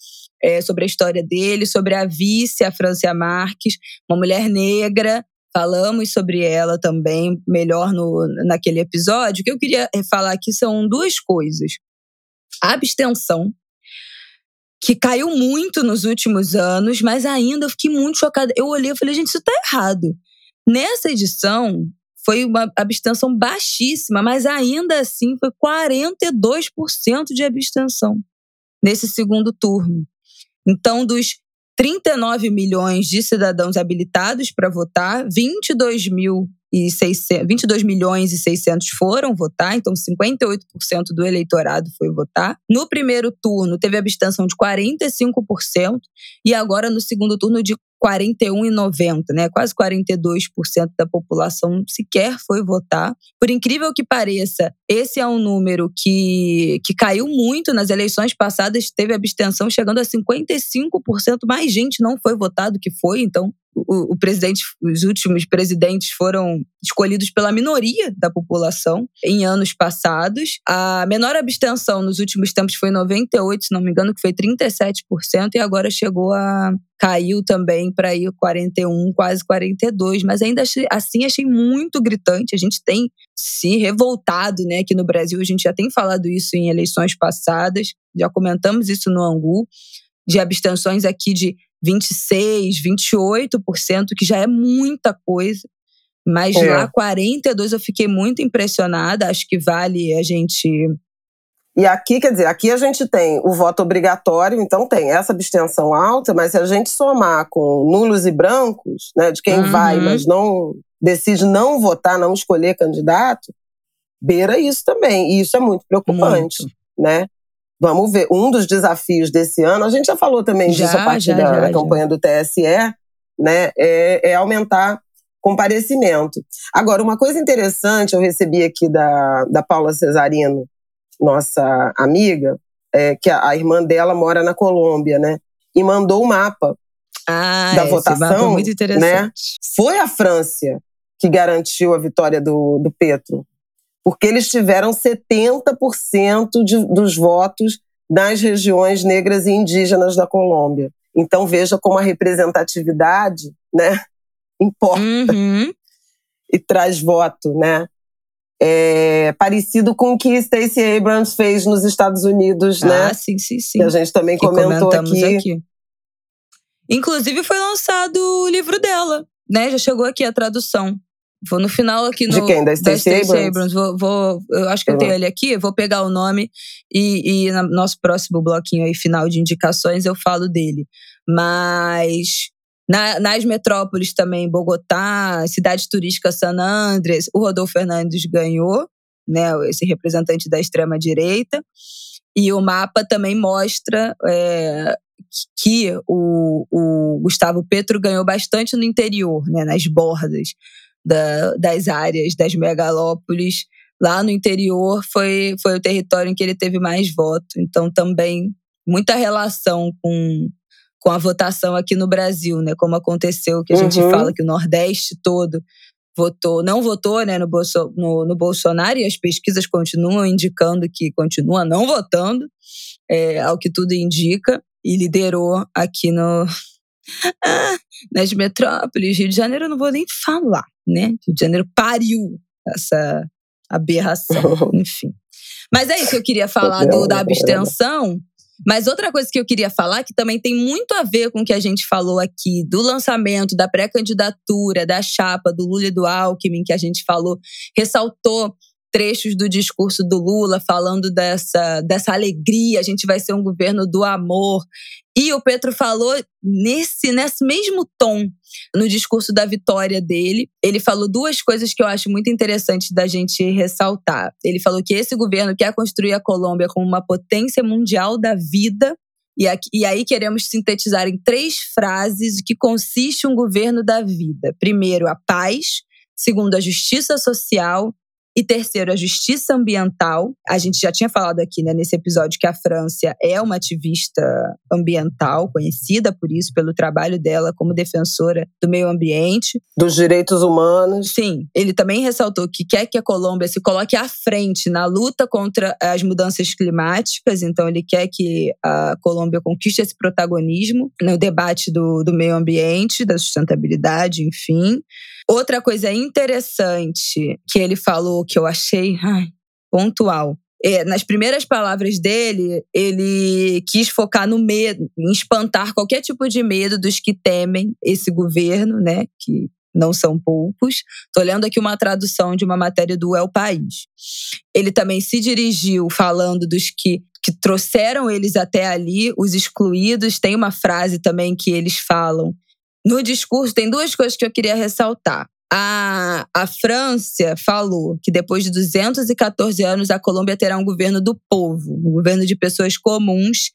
é, sobre a história dele, sobre a vice, a Francia Marques, uma mulher negra. Falamos sobre ela também melhor no, naquele episódio. O que eu queria falar aqui são duas coisas. A abstenção, que caiu muito nos últimos anos, mas ainda eu fiquei muito chocada. Eu olhei e falei, gente, isso tá errado. Nessa edição, foi uma abstenção baixíssima, mas ainda assim foi 42% de abstenção nesse segundo turno. Então, dos 39 milhões de cidadãos habilitados para votar, 22 mil e 600, 22 milhões e 600 foram votar, então 58% do eleitorado foi votar. No primeiro turno teve abstenção de 45% e agora no segundo turno de 41,90, né? Quase 42% da população sequer foi votar. Por incrível que pareça, esse é um número que, que caiu muito nas eleições passadas, teve abstenção chegando a 55%, mais gente não foi votado que foi, então o, o, presidente, os últimos presidentes foram escolhidos pela minoria da população em anos passados. A menor abstenção nos últimos tempos foi 98, se não me engano, que foi 37%, e agora chegou a caiu também para ir 41, quase 42, mas ainda assim achei muito gritante. A gente tem se revoltado, né, aqui no Brasil, a gente já tem falado isso em eleições passadas, já comentamos isso no Angu, de abstenções aqui de 26, 28%, que já é muita coisa. Mas é. lá 42 eu fiquei muito impressionada, acho que vale a gente E aqui, quer dizer, aqui a gente tem o voto obrigatório, então tem essa abstenção alta, mas se a gente somar com nulos e brancos, né, de quem uhum. vai, mas não decide não votar, não escolher candidato, beira isso também. E isso é muito preocupante, muito. né? Vamos ver. Um dos desafios desse ano, a gente já falou também já, disso a partir já, da, já, da campanha do TSE, né? É, é aumentar comparecimento. Agora, uma coisa interessante, eu recebi aqui da, da Paula Cesarino, nossa amiga, é, que a, a irmã dela mora na Colômbia, né? E mandou o um mapa ah, da votação. É muito interessante. Né? Foi a França que garantiu a vitória do, do Petro porque eles tiveram 70% de, dos votos nas regiões negras e indígenas da Colômbia. Então veja como a representatividade, né, importa uhum. e traz voto, né? É parecido com o que Stacey Abrams fez nos Estados Unidos, ah, né? Ah, sim, sim, sim. Que a gente também que comentou aqui. aqui. Inclusive foi lançado o livro dela, né? Já chegou aqui a tradução. Vou no final aqui no. De quem? Da Stacey Abrams? Abrams. Vou, vou, eu acho que eu tenho ele aqui, vou pegar o nome e, e no nosso próximo bloquinho aí, final de indicações, eu falo dele. Mas na, nas metrópoles também, Bogotá, cidade turística San Andres, o Rodolfo Fernandes ganhou, né? Esse representante da extrema-direita. E o mapa também mostra é, que o, o Gustavo Petro ganhou bastante no interior, né, nas bordas da, das áreas das megalópolis. Lá no interior foi, foi o território em que ele teve mais voto. Então, também muita relação com, com a votação aqui no Brasil, né? Como aconteceu, que a uhum. gente fala que o Nordeste todo votou, não votou né, no, Bolso, no, no, Bolsonaro, e as pesquisas continuam indicando que continua não votando, é, ao que tudo indica, e liderou aqui no, ah, nas metrópoles. Rio de Janeiro eu não vou nem falar né? Rio de Janeiro pariu essa aberração, enfim. Mas é isso que eu queria falar do, da abstenção. Mas outra coisa que eu queria falar, que também tem muito a ver com o que a gente falou aqui, do lançamento, da pré-candidatura, da chapa do Lula e do Alckmin, que a gente falou, ressaltou trechos do discurso do Lula falando dessa, dessa alegria, a gente vai ser um governo do amor. E o Petro falou nesse, nesse mesmo tom no discurso da vitória dele. Ele falou duas coisas que eu acho muito interessantes da gente ressaltar. Ele falou que esse governo quer construir a Colômbia como uma potência mundial da vida. E, aqui, e aí queremos sintetizar em três frases o que consiste um governo da vida. Primeiro, a paz. Segundo, a justiça social. E terceiro, a justiça ambiental. A gente já tinha falado aqui né, nesse episódio que a França é uma ativista ambiental, conhecida por isso, pelo trabalho dela como defensora do meio ambiente. Dos direitos humanos. Sim. Ele também ressaltou que quer que a Colômbia se coloque à frente na luta contra as mudanças climáticas, então ele quer que a Colômbia conquiste esse protagonismo no debate do, do meio ambiente, da sustentabilidade, enfim. Outra coisa interessante que ele falou que eu achei ai, pontual. É, nas primeiras palavras dele, ele quis focar no medo, em espantar qualquer tipo de medo dos que temem esse governo, né? Que não são poucos. Estou lendo aqui uma tradução de uma matéria do El País. Ele também se dirigiu falando dos que, que trouxeram eles até ali, os excluídos. Tem uma frase também que eles falam no discurso, tem duas coisas que eu queria ressaltar. A, a França falou que depois de 214 anos a Colômbia terá um governo do povo, um governo de pessoas comuns,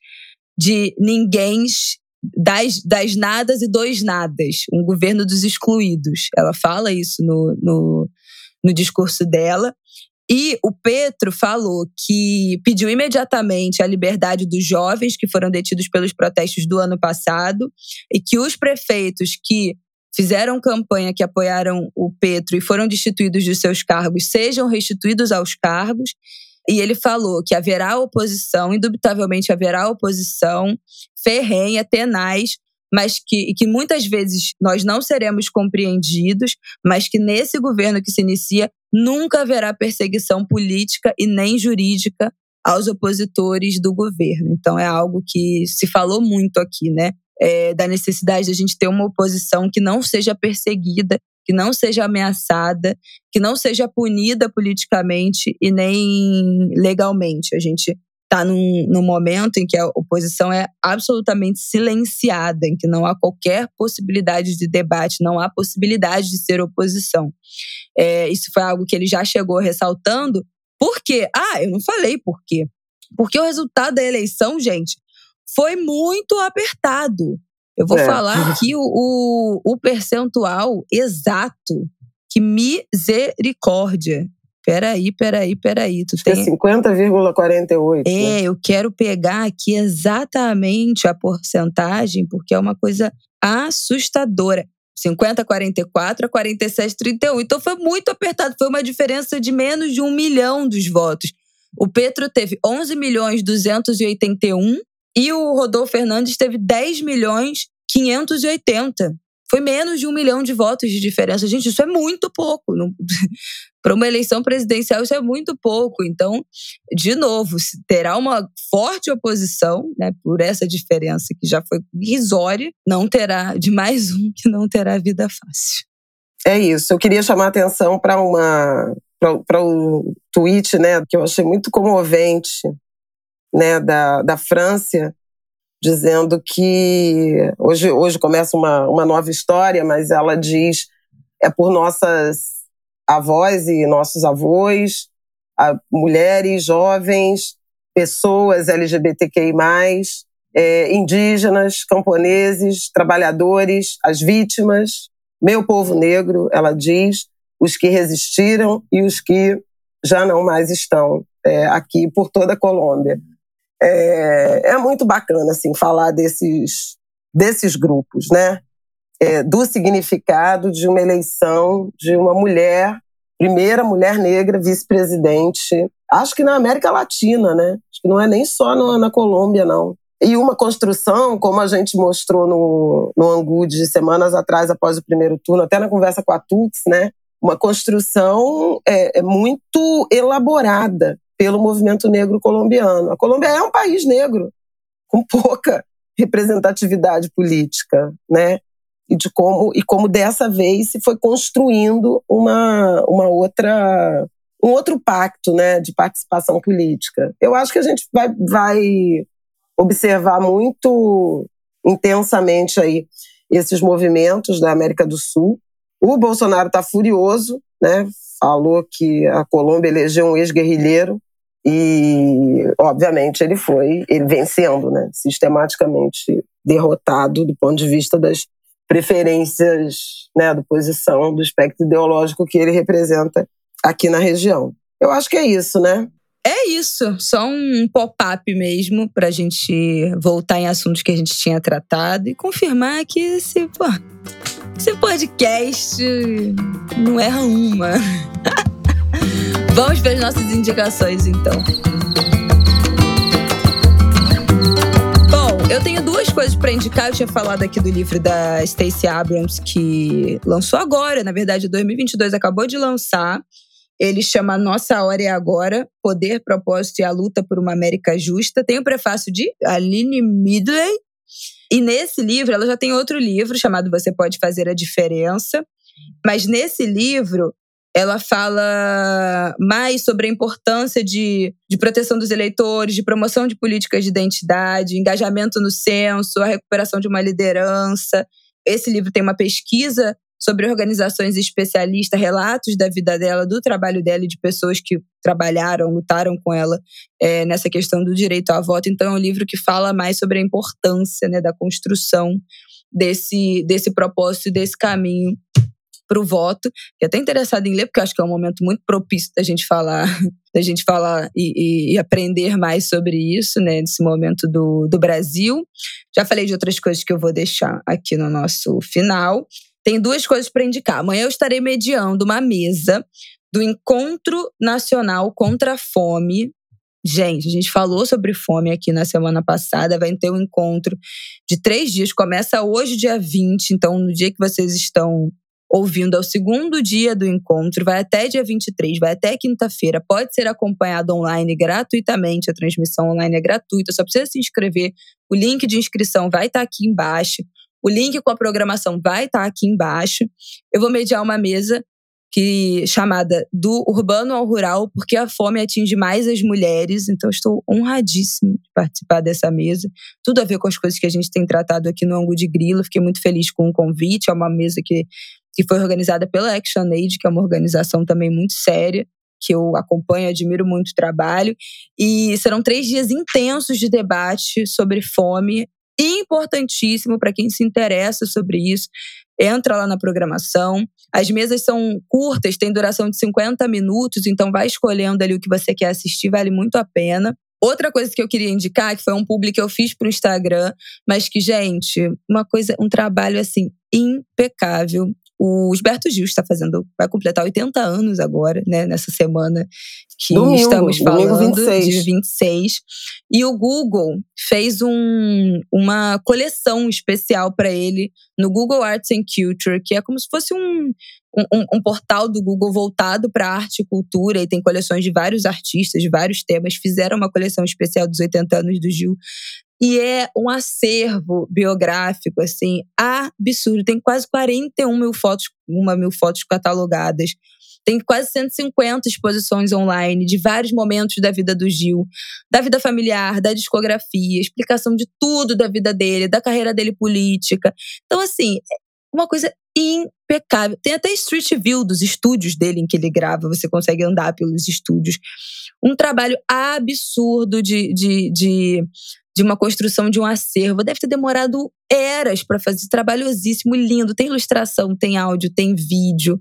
de ninguém, das, das nadas e dos nadas, um governo dos excluídos. Ela fala isso no, no, no discurso dela. E o Petro falou que pediu imediatamente a liberdade dos jovens que foram detidos pelos protestos do ano passado e que os prefeitos que fizeram campanha que apoiaram o Petro e foram destituídos de seus cargos sejam restituídos aos cargos. E ele falou que haverá oposição, indubitavelmente haverá oposição ferrenha, tenaz, mas que, que muitas vezes nós não seremos compreendidos, mas que nesse governo que se inicia nunca haverá perseguição política e nem jurídica aos opositores do governo. Então é algo que se falou muito aqui, né? É, da necessidade de a gente ter uma oposição que não seja perseguida, que não seja ameaçada, que não seja punida politicamente e nem legalmente. A gente está num, num momento em que a oposição é absolutamente silenciada, em que não há qualquer possibilidade de debate, não há possibilidade de ser oposição. É, isso foi algo que ele já chegou ressaltando. Por quê? Ah, eu não falei por quê. Porque o resultado da eleição, gente, foi muito apertado. Eu vou é. falar aqui o, o, o percentual exato. Que misericórdia. Peraí, peraí, peraí. Tu Acho tem... é 50,48. É, né? eu quero pegar aqui exatamente a porcentagem, porque é uma coisa assustadora. 50, 44 a 47, 31. Então foi muito apertado. Foi uma diferença de menos de um milhão dos votos. O Petro teve 11 milhões 281 e o Rodolfo Fernandes teve 10 milhões 580. Foi menos de um milhão de votos de diferença. Gente, isso é muito pouco. Para uma eleição presidencial, isso é muito pouco. Então, de novo, terá uma forte oposição né, por essa diferença que já foi irrisória. Não terá, de mais um, que não terá vida fácil. É isso. Eu queria chamar a atenção para uma para um tweet né, que eu achei muito comovente né, da, da França, dizendo que hoje, hoje começa uma, uma nova história, mas ela diz é por nossas avós e nossos avós, mulheres, jovens, pessoas LGBTQI+, é, indígenas, camponeses, trabalhadores, as vítimas, meu povo negro, ela diz, os que resistiram e os que já não mais estão é, aqui por toda a Colômbia. É, é muito bacana assim falar desses desses grupos, né? É, do significado de uma eleição de uma mulher, primeira mulher negra vice-presidente, acho que na América Latina, né? Acho que não é nem só no, na Colômbia, não. E uma construção, como a gente mostrou no, no Angu de semanas atrás, após o primeiro turno, até na conversa com a Tux, né? Uma construção é, é muito elaborada pelo movimento negro colombiano. A Colômbia é um país negro, com pouca representatividade política, né? E de como e como dessa vez se foi construindo uma, uma outra um outro pacto, né, de participação política. Eu acho que a gente vai, vai observar muito intensamente aí esses movimentos da América do Sul. O Bolsonaro está furioso, né? Falou que a Colômbia elegeu um ex-guerrilheiro e, obviamente, ele foi ele vencendo, né? sistematicamente derrotado do ponto de vista das preferências, né, da posição, do espectro ideológico que ele representa aqui na região. Eu acho que é isso, né? É isso, só um pop-up mesmo para a gente voltar em assuntos que a gente tinha tratado e confirmar que esse, pô, esse podcast não erra uma. Vamos para as nossas indicações, então. Eu tenho duas coisas para indicar. Eu tinha falado aqui do livro da Stacey Abrams, que lançou agora, na verdade, 2022 acabou de lançar. Ele chama Nossa Hora é Agora: Poder, Propósito e a Luta por uma América Justa. Tem o prefácio de Aline Midley. E nesse livro, ela já tem outro livro chamado Você Pode Fazer a Diferença. Mas nesse livro, ela fala mais sobre a importância de, de proteção dos eleitores, de promoção de políticas de identidade, engajamento no censo, a recuperação de uma liderança. Esse livro tem uma pesquisa sobre organizações especialistas, relatos da vida dela, do trabalho dela e de pessoas que trabalharam, lutaram com ela é, nessa questão do direito ao voto. Então, é um livro que fala mais sobre a importância né, da construção desse, desse propósito desse caminho para o voto. Fiquei até interessada em ler, porque acho que é um momento muito propício da gente falar, da gente falar e, e, aprender mais sobre isso, né? Nesse momento do, do Brasil. Já falei de outras coisas que eu vou deixar aqui no nosso final. Tem duas coisas para indicar. Amanhã eu estarei mediando uma mesa do Encontro Nacional contra a Fome. Gente, a gente falou sobre fome aqui na semana passada. Vai ter um encontro de três dias. Começa hoje, dia 20. Então, no dia que vocês estão ouvindo ao segundo dia do encontro, vai até dia 23, vai até quinta-feira, pode ser acompanhado online gratuitamente, a transmissão online é gratuita, só precisa se inscrever. O link de inscrição vai estar aqui embaixo, o link com a programação vai estar aqui embaixo. Eu vou mediar uma mesa que chamada do urbano ao rural, porque a fome atinge mais as mulheres. Então, estou honradíssima de participar dessa mesa. Tudo a ver com as coisas que a gente tem tratado aqui no Angu de Grilo. Fiquei muito feliz com o convite. É uma mesa que, que foi organizada pela ActionAid, que é uma organização também muito séria que eu acompanho, admiro muito o trabalho. E serão três dias intensos de debate sobre fome importantíssimo para quem se interessa sobre isso. Entra lá na programação. As mesas são curtas, tem duração de 50 minutos, então vai escolhendo ali o que você quer assistir, vale muito a pena. Outra coisa que eu queria indicar, que foi um público que eu fiz para o Instagram, mas que, gente, uma coisa, um trabalho assim impecável. O Gilberto Gil está fazendo, vai completar 80 anos agora, né, nessa semana que domingo, estamos falando, 26. de 26. E o Google fez um, uma coleção especial para ele no Google Arts and Culture, que é como se fosse um, um, um portal do Google voltado para arte e cultura, e tem coleções de vários artistas, de vários temas. Fizeram uma coleção especial dos 80 anos do Gil. E é um acervo biográfico, assim, absurdo. Tem quase 41 mil fotos, uma mil fotos catalogadas. Tem quase 150 exposições online de vários momentos da vida do Gil, da vida familiar, da discografia, explicação de tudo da vida dele, da carreira dele política. Então, assim, é uma coisa impecável. Tem até Street View dos estúdios dele em que ele grava, você consegue andar pelos estúdios. Um trabalho absurdo de, de, de de uma construção de um acervo. Deve ter demorado eras para fazer trabalhosíssimo, lindo. Tem ilustração, tem áudio, tem vídeo.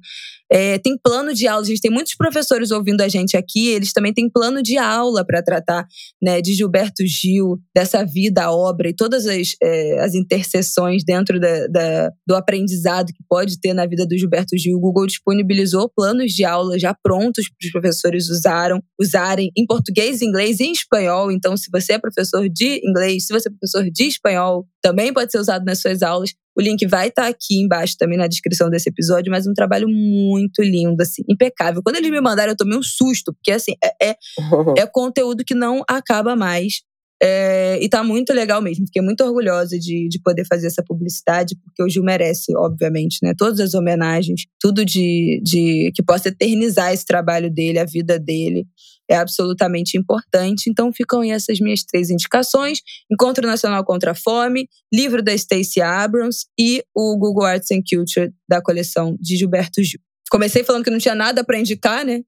É, tem plano de aula, a gente tem muitos professores ouvindo a gente aqui, eles também têm plano de aula para tratar né, de Gilberto Gil, dessa vida, obra e todas as, é, as interseções dentro da, da, do aprendizado que pode ter na vida do Gilberto Gil. O Google disponibilizou planos de aula já prontos para os professores usaram, usarem em português, inglês e em espanhol. Então, se você é professor de inglês, se você é professor de espanhol, também pode ser usado nas suas aulas. O link vai estar tá aqui embaixo também na descrição desse episódio, mas um trabalho muito lindo, assim, impecável. Quando eles me mandaram, eu tomei um susto, porque assim, é, é, é conteúdo que não acaba mais. É, e tá muito legal mesmo. Fiquei muito orgulhosa de, de poder fazer essa publicidade, porque o Gil merece, obviamente, né? Todas as homenagens, tudo de, de que possa eternizar esse trabalho dele, a vida dele é absolutamente importante. Então ficam aí essas minhas três indicações: Encontro Nacional contra a Fome, livro da Stacey Abrams e o Google Arts and Culture da coleção de Gilberto Gil. Comecei falando que não tinha nada para indicar, né?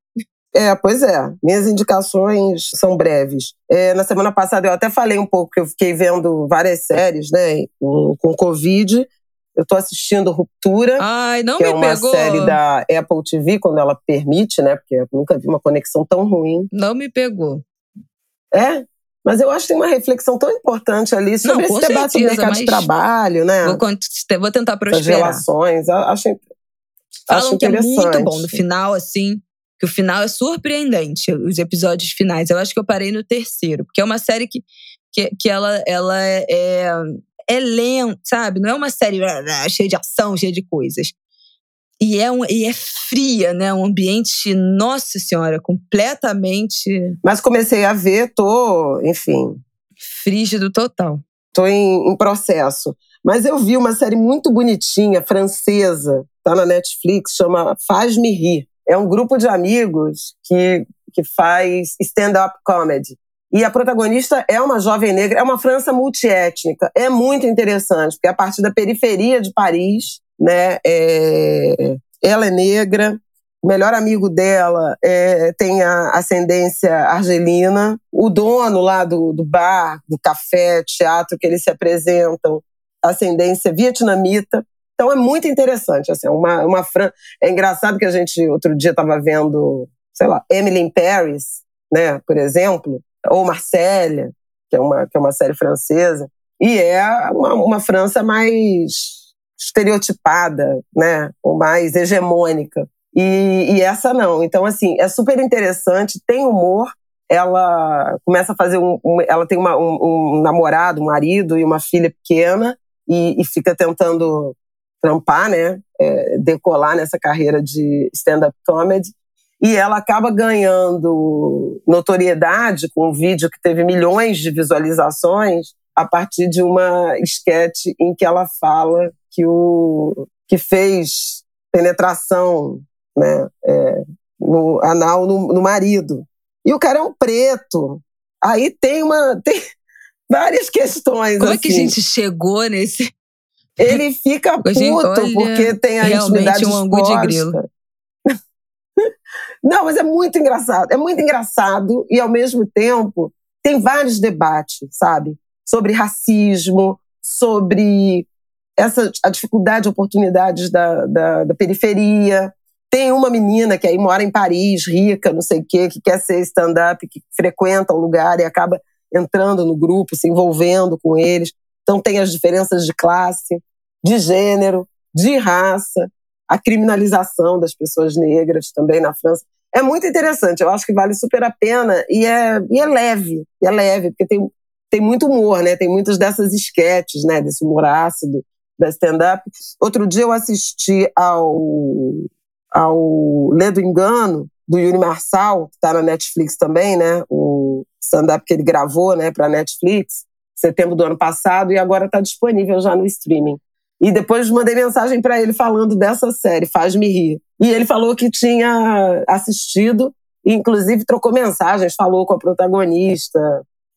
É, pois é. Minhas indicações são breves. É, na semana passada eu até falei um pouco que eu fiquei vendo várias séries, né, com, com Covid. Eu tô assistindo Ruptura, Ai, que é uma pegou. série da Apple TV, quando ela permite, né? Porque eu nunca vi uma conexão tão ruim. Não me pegou. É, mas eu acho que tem uma reflexão tão importante ali sobre Não, esse debate certeza, do mercado de trabalho, né? Vou, vou tentar As prosperar. relações. Eu Acho, Falam acho que é muito bom no final, assim. Que o final é surpreendente, os episódios finais. Eu acho que eu parei no terceiro, porque é uma série que, que, que ela, ela é, é, lenta, sabe? Não é uma série ah, cheia de ação, cheia de coisas. E é, um, e é fria, né? Um ambiente, nossa senhora, completamente Mas comecei a ver, tô, enfim, frígido total. tô em, em processo. Mas eu vi uma série muito bonitinha, francesa, tá na Netflix, chama Faz-me Rir. É um grupo de amigos que, que faz stand-up comedy. E a protagonista é uma jovem negra, é uma França multiétnica. É muito interessante, porque a partir da periferia de Paris, né? é- ela é negra, o melhor amigo dela é, tem a ascendência argelina. O dono lá do, do bar, do café, teatro que eles se apresentam, ascendência vietnamita. Então é muito interessante. Assim, uma, uma Fran... É engraçado que a gente outro dia estava vendo, sei lá, Emily in Paris, né, por exemplo, ou Marcélia, que é uma, que é uma série francesa, e é uma, uma França mais estereotipada, né, ou mais hegemônica. E, e essa não. Então, assim, é super interessante, tem humor. Ela começa a fazer um. um- ela tem uma- um, um namorado, um marido e uma filha pequena, e, e fica tentando trampar, né? é, decolar nessa carreira de stand-up comedy. E ela acaba ganhando notoriedade com um vídeo que teve milhões de visualizações a partir de uma esquete em que ela fala que o que fez penetração né? É, no anal no, no, marido. E o cara é um preto. Aí tem uma. Tem várias questões. Como assim. é que a assim. gente chegou nesse. Ele fica puto gente, porque tem a intimidade um exposta. de grilo. Não, mas é muito engraçado. É muito engraçado e, ao mesmo tempo, tem vários debates, sabe? Sobre racismo, sobre essa, a dificuldade de oportunidades da, da, da periferia. Tem uma menina que aí mora em Paris, rica, não sei o quê, que quer ser stand-up, que frequenta o lugar e acaba entrando no grupo, se envolvendo com eles. Então tem as diferenças de classe, de gênero, de raça, a criminalização das pessoas negras também na França. É muito interessante, eu acho que vale super a pena e é, e é leve, e é leve, porque tem, tem muito humor, né? Tem muitas dessas esquetes, né? Desse humor ácido da stand-up. Outro dia eu assisti ao, ao Lê do Engano, do Yuri Marçal, que está na Netflix também, né? O stand-up que ele gravou né, para a Netflix, setembro do ano passado, e agora está disponível já no streaming. E depois mandei mensagem para ele falando dessa série, Faz-me Rir. E ele falou que tinha assistido, e inclusive trocou mensagens, falou com a protagonista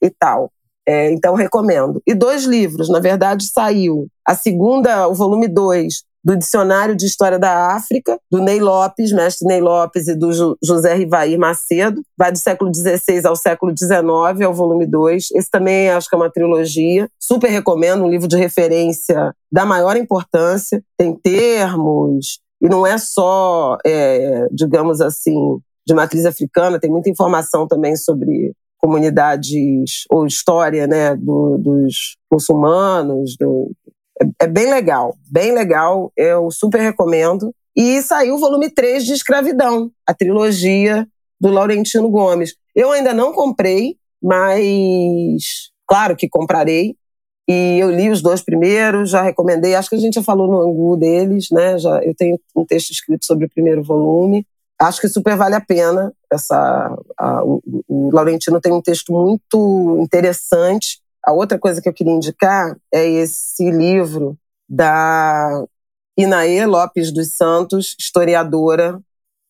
e tal. É, então, recomendo. E dois livros, na verdade, saiu. A segunda, o volume 2, do Dicionário de História da África, do Ney Lopes, mestre Ney Lopes e do José Rivair Macedo. Vai do século XVI ao século XIX, é o volume 2. Esse também acho que é uma trilogia. Super recomendo, um livro de referência da maior importância. Tem termos, e não é só, é, digamos assim, de matriz africana, tem muita informação também sobre comunidades ou história né, do, dos muçulmanos. Do, é, bem legal, bem legal, eu super recomendo. E saiu o volume 3 de Escravidão, a trilogia do Laurentino Gomes. Eu ainda não comprei, mas claro que comprarei. E eu li os dois primeiros, já recomendei. Acho que a gente já falou no Angu deles, né? Já, eu tenho um texto escrito sobre o primeiro volume acho que super vale a pena. Essa, a, o, o Laurentino tem um texto muito interessante. A outra coisa que eu queria indicar é esse livro da Inaê Lopes dos Santos, historiadora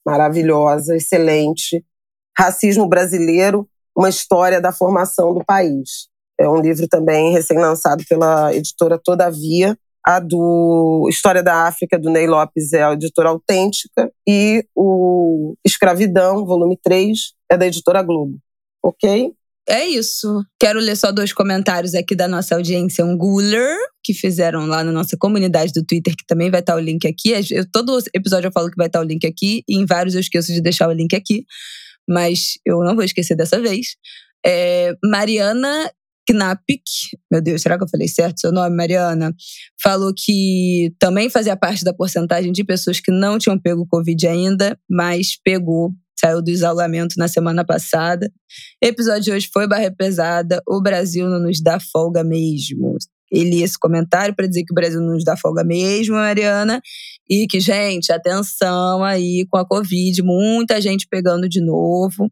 maravilhosa, excelente. Racismo Brasileiro, uma história da formação do país. É um livro também recém-lançado pela editora Todavia, a do História da África, do Ney Lopes, é a editora Autêntica. E o Escravidão, volume 3, é da editora Globo. Ok? É isso. Quero ler só dois comentários aqui da nossa audiência Angular, que fizeram lá na nossa comunidade do Twitter, que também vai estar o link aqui. Eu, todo episódio eu falo que vai estar o link aqui, e em vários eu esqueço de deixar o link aqui, mas eu não vou esquecer dessa vez. É, Mariana Knapik, meu Deus, será que eu falei certo seu nome, Mariana? Falou que também fazia parte da porcentagem de pessoas que não tinham pego Covid ainda, mas pegou, saiu do isolamento na semana passada. Episódio de hoje foi barra pesada, o Brasil não nos dá folga mesmo. Ele esse comentário para dizer que o Brasil não nos dá folga mesmo, Mariana, e que, gente, atenção aí com a Covid, muita gente pegando de novo,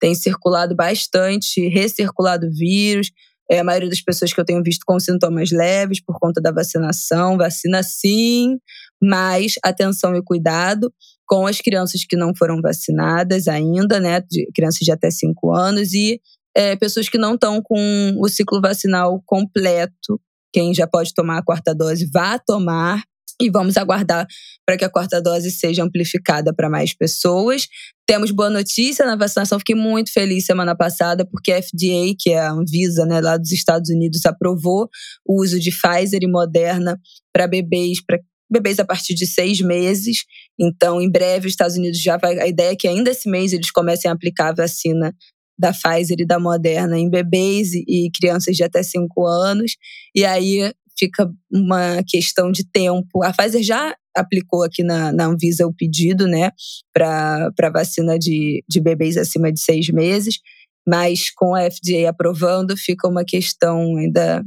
tem circulado bastante, recirculado vírus, é, a maioria das pessoas que eu tenho visto com sintomas leves por conta da vacinação. Vacina sim, mas atenção e cuidado com as crianças que não foram vacinadas ainda, né? De crianças de até 5 anos e é, pessoas que não estão com o ciclo vacinal completo. Quem já pode tomar a quarta dose, vá tomar. E vamos aguardar para que a quarta dose seja amplificada para mais pessoas. Temos boa notícia na vacinação. Fiquei muito feliz semana passada, porque a FDA, que é a Anvisa, né, lá dos Estados Unidos, aprovou o uso de Pfizer e Moderna para bebês, para bebês a partir de seis meses. Então, em breve, os Estados Unidos já vai. A ideia é que ainda esse mês eles comecem a aplicar a vacina da Pfizer e da Moderna em bebês e crianças de até cinco anos. E aí fica uma questão de tempo. A Pfizer já aplicou aqui na, na Anvisa o pedido, né, para vacina de, de bebês acima de seis meses, mas com a FDA aprovando, fica uma questão ainda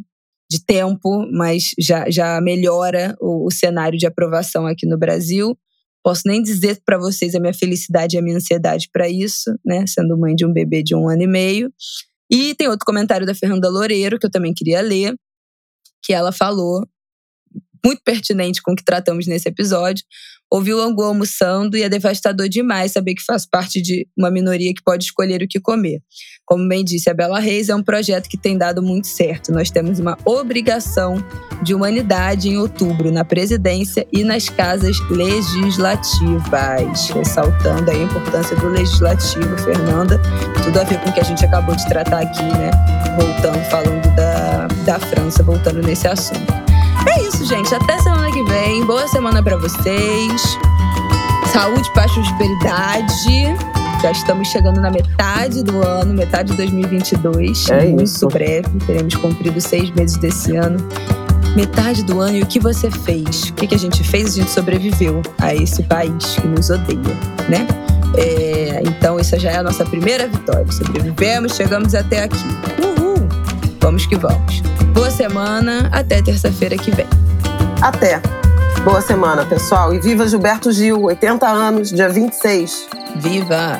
de tempo, mas já, já melhora o, o cenário de aprovação aqui no Brasil. Posso nem dizer para vocês a minha felicidade e a minha ansiedade para isso, né, sendo mãe de um bebê de um ano e meio. E tem outro comentário da Fernanda Loureiro, que eu também queria ler, que ela falou muito pertinente com o que tratamos nesse episódio. Ouvi o Angu almoçando e é devastador demais saber que faço parte de uma minoria que pode escolher o que comer. Como bem disse a Bela Reis, é um projeto que tem dado muito certo. Nós temos uma obrigação de humanidade em outubro, na presidência e nas casas legislativas. Ressaltando a importância do legislativo, Fernanda. Tudo a ver com o que a gente acabou de tratar aqui, né? Voltando, falando da, da França, voltando nesse assunto. Isso, gente. Até semana que vem. Boa semana para vocês. Saúde, paz, prosperidade. Já estamos chegando na metade do ano, metade de 2022. É muito isso. breve. Teremos cumprido seis meses desse ano. Metade do ano e o que você fez? O que, que a gente fez? A gente sobreviveu a esse país que nos odeia, né? É, então, essa já é a nossa primeira vitória. Sobrevivemos, chegamos até aqui. Uhul! Vamos que vamos. Boa semana, até terça-feira que vem. Até. Boa semana, pessoal. E viva Gilberto Gil, 80 anos, dia 26. Viva!